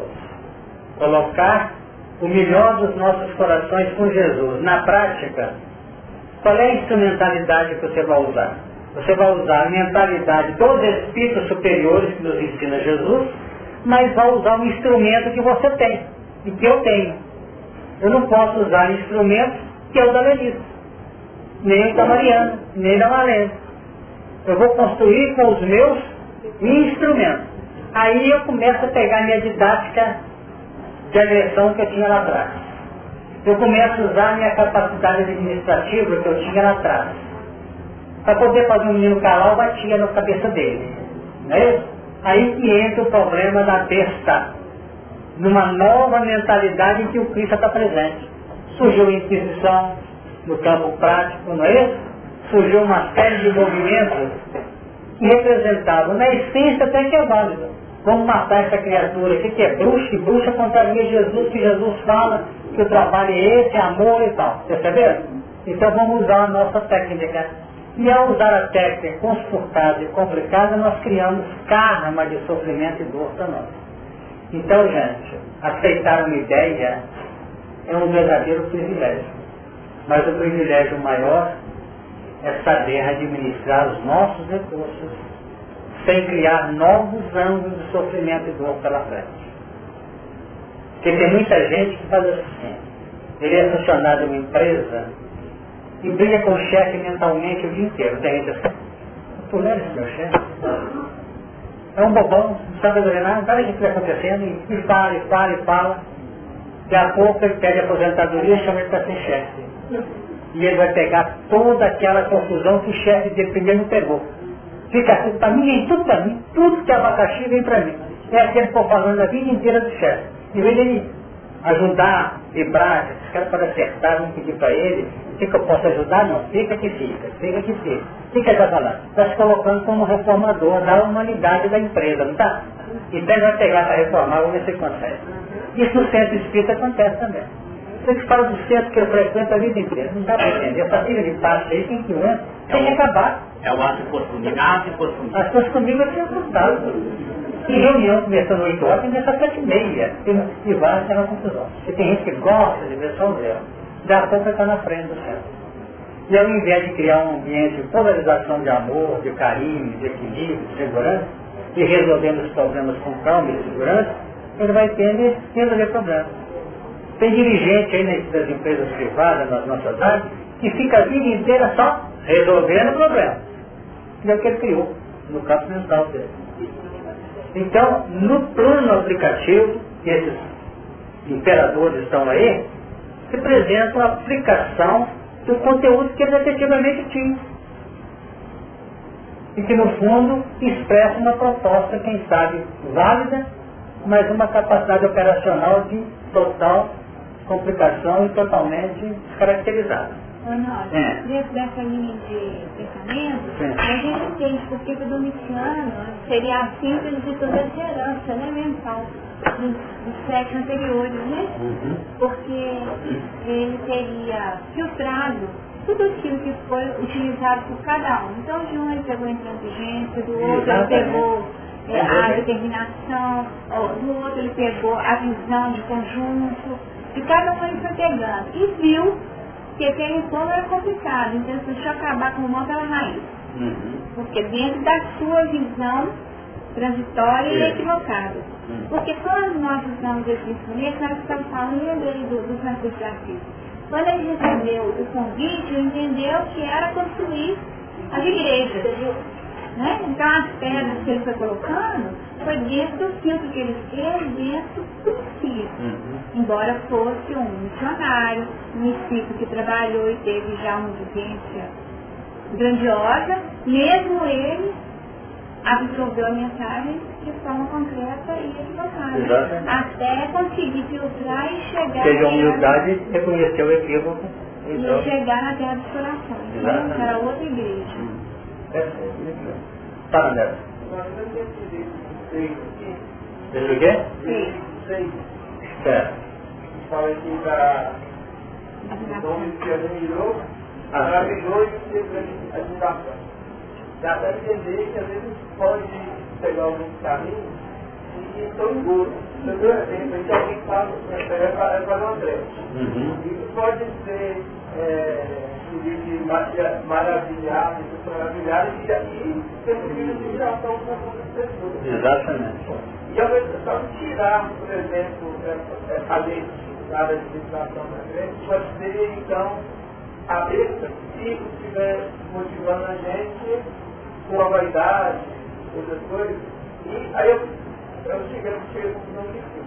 [SPEAKER 4] colocar o melhor dos nossos corações com Jesus, na prática, qual é a instrumentalidade que você vai usar? Você vai usar a mentalidade dos espíritos superiores que nos ensina Jesus, mas vai usar um instrumento que você tem e que eu tenho. Eu não posso usar instrumento que o da Melissa nem da Mariana, nem da Marlene. Eu vou construir com os meus instrumentos. Aí eu começo a pegar minha didática de agressão que eu tinha lá atrás. Eu começo a usar minha capacidade administrativa que eu tinha lá atrás. Para poder fazer um menino calar, eu batia na cabeça dele. Não é isso? Aí que entra o problema da besta. Numa nova mentalidade em que o Cristo está presente. Surgiu a Inquisição, no campo prático, não é isso? Surgiu uma série de movimentos que representavam, na essência até que é válido. Vamos matar essa criatura aqui que é bruxa, que bruxa contraria Jesus, que Jesus fala que o trabalho é esse, é amor e tal. Perceberam? Então vamos usar a nossa técnica. E ao usar a técnica conspurcada e complicada, nós criamos karma de sofrimento e dor para nós. Então, gente, aceitar uma ideia é um verdadeiro privilégio. Mas o privilégio maior é saber administrar os nossos recursos sem criar novos ângulos de sofrimento e dor pela frente. Porque tem muita gente que faz assim. Ele é funcionário de uma empresa e briga com o chefe mentalmente o dia inteiro. Tem gente assim, tu não esse meu chefe? É um bobão, não sabe fazer nada, não sabe o que está acontecendo, e fala, e fala, e fala. Daqui a pouco ele pede aposentadoria e chama ele para ser chefe. E ele vai pegar toda aquela confusão que o chefe dele primeiro não pegou. Fica tudo para mim, vem tudo para mim. Tudo que é abacaxi vem para mim. É aquele que falando a vida inteira do chefe. Em vez dele ajudar e prática, os caras para acertar, vão pedir para ele, o que, eu posso ajudar? Não, fica que fica, fica que fica. Que ele está falando? Está se colocando como reformador da humanidade da empresa, não está? Então ele vai pegar para reformar, vamos ver se consegue. Isso no centro espírita acontece também. Você que fala do centro que eu frequento a vida inteira. Não dá para entender. Essa filha de parte aí tem que ir, tem que acabar.
[SPEAKER 3] É o ato fosse comigo.
[SPEAKER 4] As coisas comigo eu tinha assustado. Em reunião começando 8 horas, tem dessa 7 e meia. E vai ser uma confusão. Porque tem gente que gosta de ver só o zero. Daqui a pouco está na frente do centro. E ao invés de criar um ambiente de polarização de amor, de carinho, de equilíbrio, de segurança, e resolvendo os problemas com calma e segurança, ele vai tendo e resolver problemas. Tem dirigente aí das empresas privadas, nas nossas áreas, que fica a vida inteira só resolvendo o problema. Que é o que ele criou no campo mental dele. Então, no plano aplicativo, que esses imperadores estão aí, se apresenta a aplicação do conteúdo que eles efetivamente tinham. E que, no fundo, expressa uma proposta, quem sabe, válida, mas uma capacidade operacional de total complicação totalmente descaracterizada.
[SPEAKER 1] Honório, é. dentro dessa linha de pensamento, Sim. a gente entende porque o Domiciano seria a síntese de toda essa herança né, mental dos, dos séculos anteriores, né? Uhum. Porque ele teria filtrado tudo aquilo que foi utilizado por cada um. Então de um ele pegou a intransigência, do outro ele pegou é, a determinação, do outro ele pegou a visão de conjunto, e cada um foi pegando. E viu que aquele plano era complicado. Então ele deixou acabar com o mal pela raiz. Uhum. Porque dentro da sua visão transitória e equivocada. Uhum. Porque quando nós usamos esse instrumento, nós estamos falando do, do Francisco de Quando ele recebeu o convite, ele entendeu que era construir as igrejas. Né? Então as pedras que ele foi colocando foi dentro do filtro que ele fez, dentro do possível. Uhum. Embora fosse um missionário, um espírito que trabalhou e teve já uma vivência grandiosa, mesmo ele absorveu a mensagem de forma concreta e equivocada. Até conseguir filtrar e chegar
[SPEAKER 4] Teve a humildade de reconhecer o equívoco.
[SPEAKER 1] terra-
[SPEAKER 4] Então,
[SPEAKER 1] e chegar na terra dos corações. Outra igreja.
[SPEAKER 4] Fala, Neto.
[SPEAKER 6] Nós temos esse direito de seis aqui,
[SPEAKER 4] Deixa o quê?
[SPEAKER 1] Sim.
[SPEAKER 6] seis,
[SPEAKER 4] Certo.
[SPEAKER 6] fala aqui da o nome que admirou,
[SPEAKER 4] Ah, sim.
[SPEAKER 6] maravilhou e admiração. Dá para entender que às vezes pode pegar alguns caminhos e estão em gosto. Entendeu? De repente alguém fala, é para o André. Isso pode ser é, de maravilhar, maravilhar, de maravilhar e um nível de admiração com outras pessoas.
[SPEAKER 4] Exatamente.
[SPEAKER 6] E ao mesmo tempo tirar, por exemplo, essa lei da legislação da igreja, pode ser então a besta se estiver motivando a gente com a vaidade, outras coisas. E aí eu, eu cheguei, eu cheguei à conclusão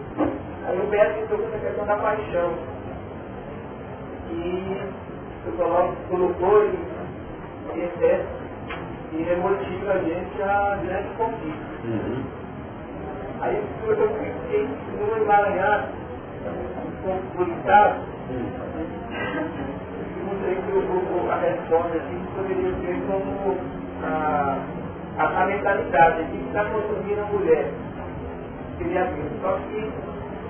[SPEAKER 6] Aí o Beto entrou com essa questão da paixão. E o coloco, colocou em excesso e motiva a gente a grande conquista.
[SPEAKER 4] Uhum.
[SPEAKER 6] Aí eu eu fiquei num emaranhado, complicado, não sei que o- o- a resposta assim, poderia ser como a, a, a mentalidade aqui que está consumindo a mulher. Queria ver. Só que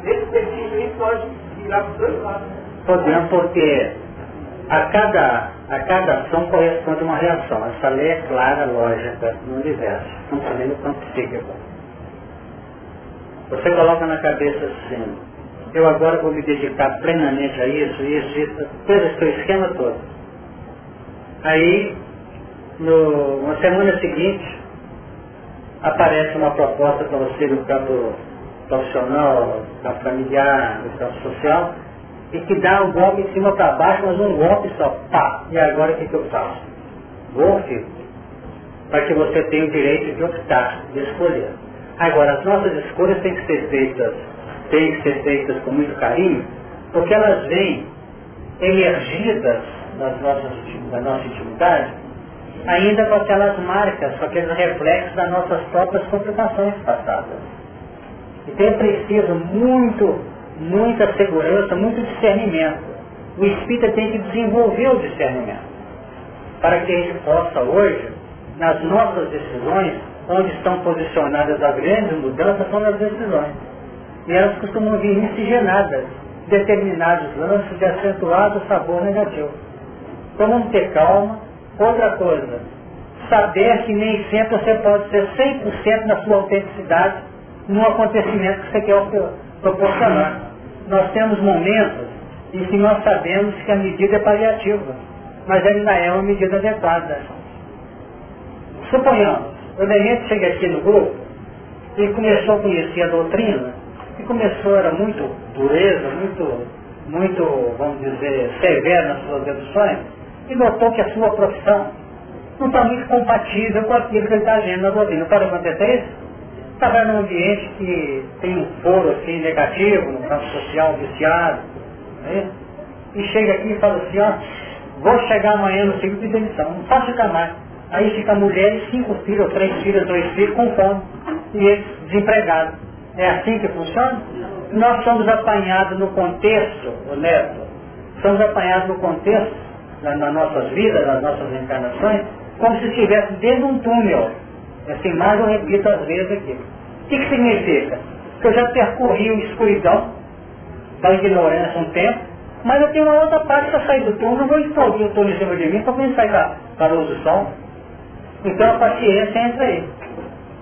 [SPEAKER 6] nesse sentido aí pode virar para os dois lados.
[SPEAKER 4] Podemos, porque a cada, a cada ação corresponde uma reação. Essa lei é clara, lógica, no universo, funcionando no campo psíquico. Você coloca na cabeça assim, eu agora vou me dedicar plenamente a isso, isso, isso, fez o seu esquema todo. Aí, no, na semana seguinte, aparece uma proposta para você no campo profissional, no campo familiar, no campo social, e que dá um golpe em cima para baixo, mas um golpe só, pá, e agora o que, que eu faço? Golpe, para que você tenha o direito de optar, de escolher. Agora, as nossas escolhas têm que ser feitas, têm que ser feitas com muito carinho, porque elas vêm emergidas das nossas, da nossa intimidade, ainda com aquelas marcas, com aqueles reflexos das nossas próprias complicações passadas. Então é preciso muito, muita segurança, muito discernimento. O espírita tem que desenvolver o discernimento. Para que a gente possa hoje, nas nossas decisões, onde estão posicionadas as grandes mudanças, são nas decisões. E elas costumam vir miscigenadas, determinados lances de acentuado sabor negativo. Então vamos ter calma. Outra coisa, saber que nem sempre você pode ser 100% na sua autenticidade no acontecimento que você quer proporcionar. Nós temos momentos em que nós sabemos que a medida é paliativa, mas ainda é uma medida adequada. Suponhamos, o Nenente chega aqui no grupo e começou a conhecer a doutrina, e começou, era muito dureza, muito, muito, vamos dizer, severo nas suas deduções, e notou que a sua profissão não está muito compatível com aquilo que ele está vendo na doutrina. Pode acontecer isso? Estava num ambiente que tem um foro assim, negativo, no campo social, viciado, né? e chega aqui e fala assim, ó, vou chegar amanhã no ciclo de demissão, não posso ficar mais. Aí fica a mulher e cinco filhos, três filhos, dois filhos com fome, e eles desempregados. É assim que funciona? Nós somos apanhados no contexto, o neto, somos apanhados no contexto, na- nas nossas vidas, nas nossas encarnações, como se estivesse dentro de um túnel. Assim, mais eu repito às vezes aqui. O que, que significa? Que eu já percorri a escuridão da ignorância um tempo, mas eu tenho uma outra parte para sair do túnel, vou explodir o túnel em cima de mim para poder sair da, da luz do sol. Então a paciência entra aí.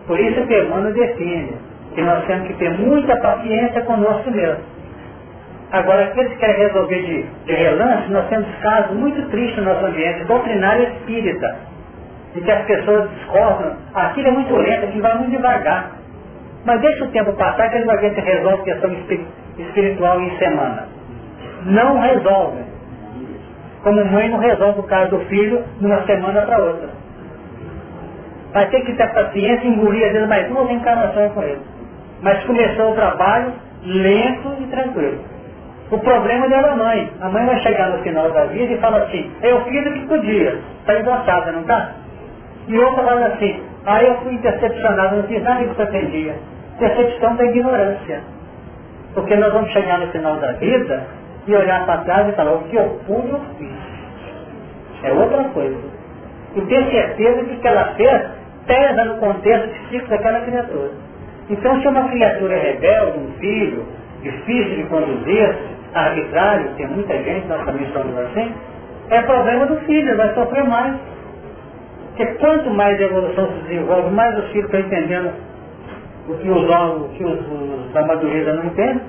[SPEAKER 4] Por isso que Emmanuel define que nós temos que ter muita paciência conosco mesmo. Agora, aqueles que querem resolver de, de relance, nós temos casos muito tristes no nosso ambiente, doutrinário espírita, em que as pessoas discordam, aquilo é muito lento, aquilo vai muito devagar. Mas deixa o tempo passar que ele vai ver se resolve questão espí- espiritual em semana. Não resolve. Como mãe não resolve o caso do filho de uma semana para outra. Vai ter que ter paciência e engolir às vezes mais duas encarnações com ele. Mas começou o trabalho lento e tranquilo. O problema dela é a mãe. A mãe vai chegar no final da vida e fala assim, eu fiz o que podia. Está endossada, não está? E outra fala assim, aí eu fui decepcionado, não fiz nada que pretendia. Decepção da ignorância. Porque nós vamos chegar no final da vida e olhar para trás e falar, o que eu pude, eu fiz. É outra coisa. E ter certeza que ela fez pesa no contexto psíquico daquela criatura. Então se uma criatura é rebelde, um filho, difícil de conduzir, arbitrário, tem muita gente, nós também somos assim, é problema do filho, vai sofrer mais. Porque quanto mais a evolução se desenvolve, mais os filhos estão entendendo o que os o que os, os da madureza não entendem.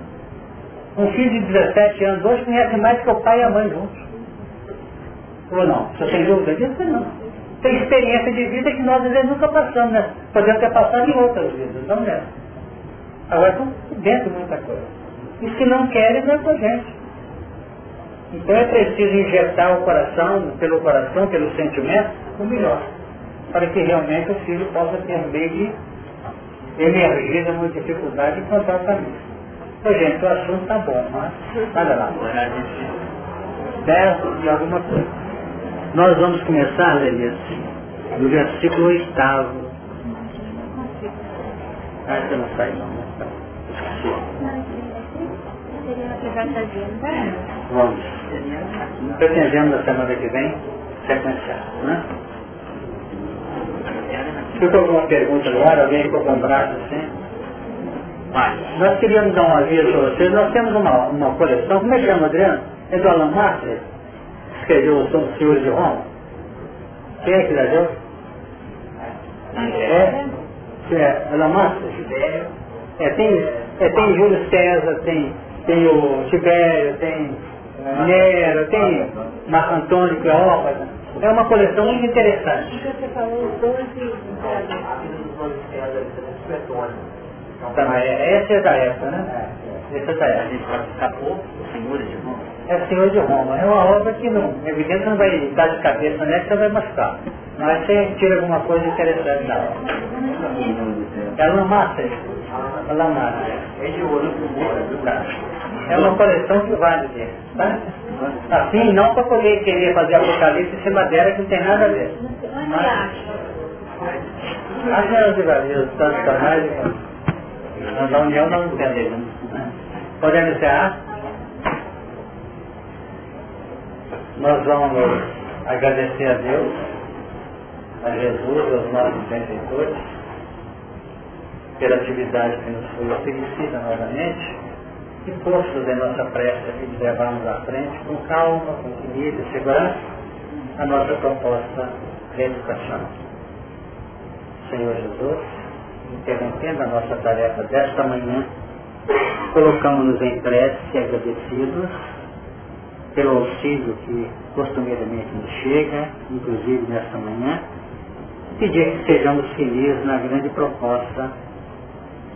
[SPEAKER 4] Um filho de 17 anos hoje conhece mais que o pai e a mãe juntos. Ou não? Você tem dúvida disso? Não. Tem experiência de vida que nós às vezes nunca passamos, né? Podemos ter passado em outras vidas, não é? Agora estão dentro de muita coisa. E se não querem, não é com a gente. Então é preciso injetar o coração, pelo coração, pelo sentimento, o melhor. Para que realmente o filho possa ter meio de emergir de uma dificuldade e encontrar o caminho. Pois gente, o assunto está bom, mas olha lá. 10 e alguma coisa. Nós vamos começar, Lelias, do versículo oitavo. Ah, você não sai não. Vamos. Pretendemos na semana que vem sequenciar, né? Ficou alguma pergunta agora? Alguém ficou com braço assim? Mas, nós queríamos dar um aviso para vocês. Nós temos uma, uma coleção. Como é que chama, Adriano? É do Alan Masters? Escreveu o São Senhor de Roma? Quem é que leu? É? É, Alan Masters? É, tem, é, tem Júlio César, tem, tem o Tibério, tem Nero, tem Marco Antônio Cleópatra. É uma coleção muito interessante.
[SPEAKER 2] Você falou os dois
[SPEAKER 4] Tá, essa é da época, né? Essa é da época.
[SPEAKER 3] Escapou o Senhor de Roma.
[SPEAKER 4] É o Senhor de Roma. É uma obra que não, evidente não vai dar de cabeça nessa, você vai machucar. Mas você tira alguma coisa interessante da obra. Ela não mata Ela mata.
[SPEAKER 3] É de ouro do
[SPEAKER 4] Tá. É uma coleção que vale ver. Tá? Assim, não para poder querer fazer apocalipse em cima dela, que não tem nada a ver. Que é tanto canais, na união não entendemos. Podemos encerrar? Nós vamos agradecer a Deus, a Jesus, aos nossos benfeitores, pela atividade que nos foi oferecida novamente e postos em nossa prece aqui de levarmos à frente com calma, com equilíbrio segurança a nossa proposta educacional. Senhor Jesus, interrompendo a nossa tarefa desta manhã, colocamos-nos em prece agradecidos pelo auxílio que costumeiramente nos chega, inclusive nesta manhã, pedir que sejamos felizes na grande proposta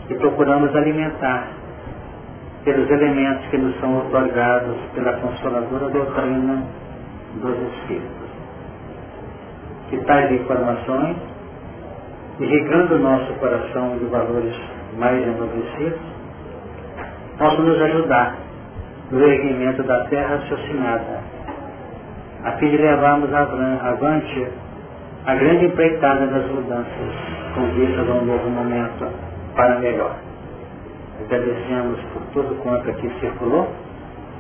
[SPEAKER 4] que procuramos alimentar pelos elementos que nos são otorgados pela consoladora doutrina dos Espíritos. Que tais informações, irrigando o nosso coração de valores mais enobrecidos, possam nos ajudar no erguimento da terra raciocinada, a fim de levarmos avante a grande empreitada das mudanças, com vistas a um novo momento para melhor. Agradecemos por tudo quanto aqui circulou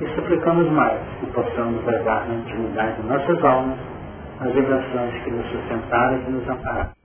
[SPEAKER 4] e suplicamos mais que possamos levar na intimidade de nossas almas as vibrações que nos sustentaram e que nos ampararam.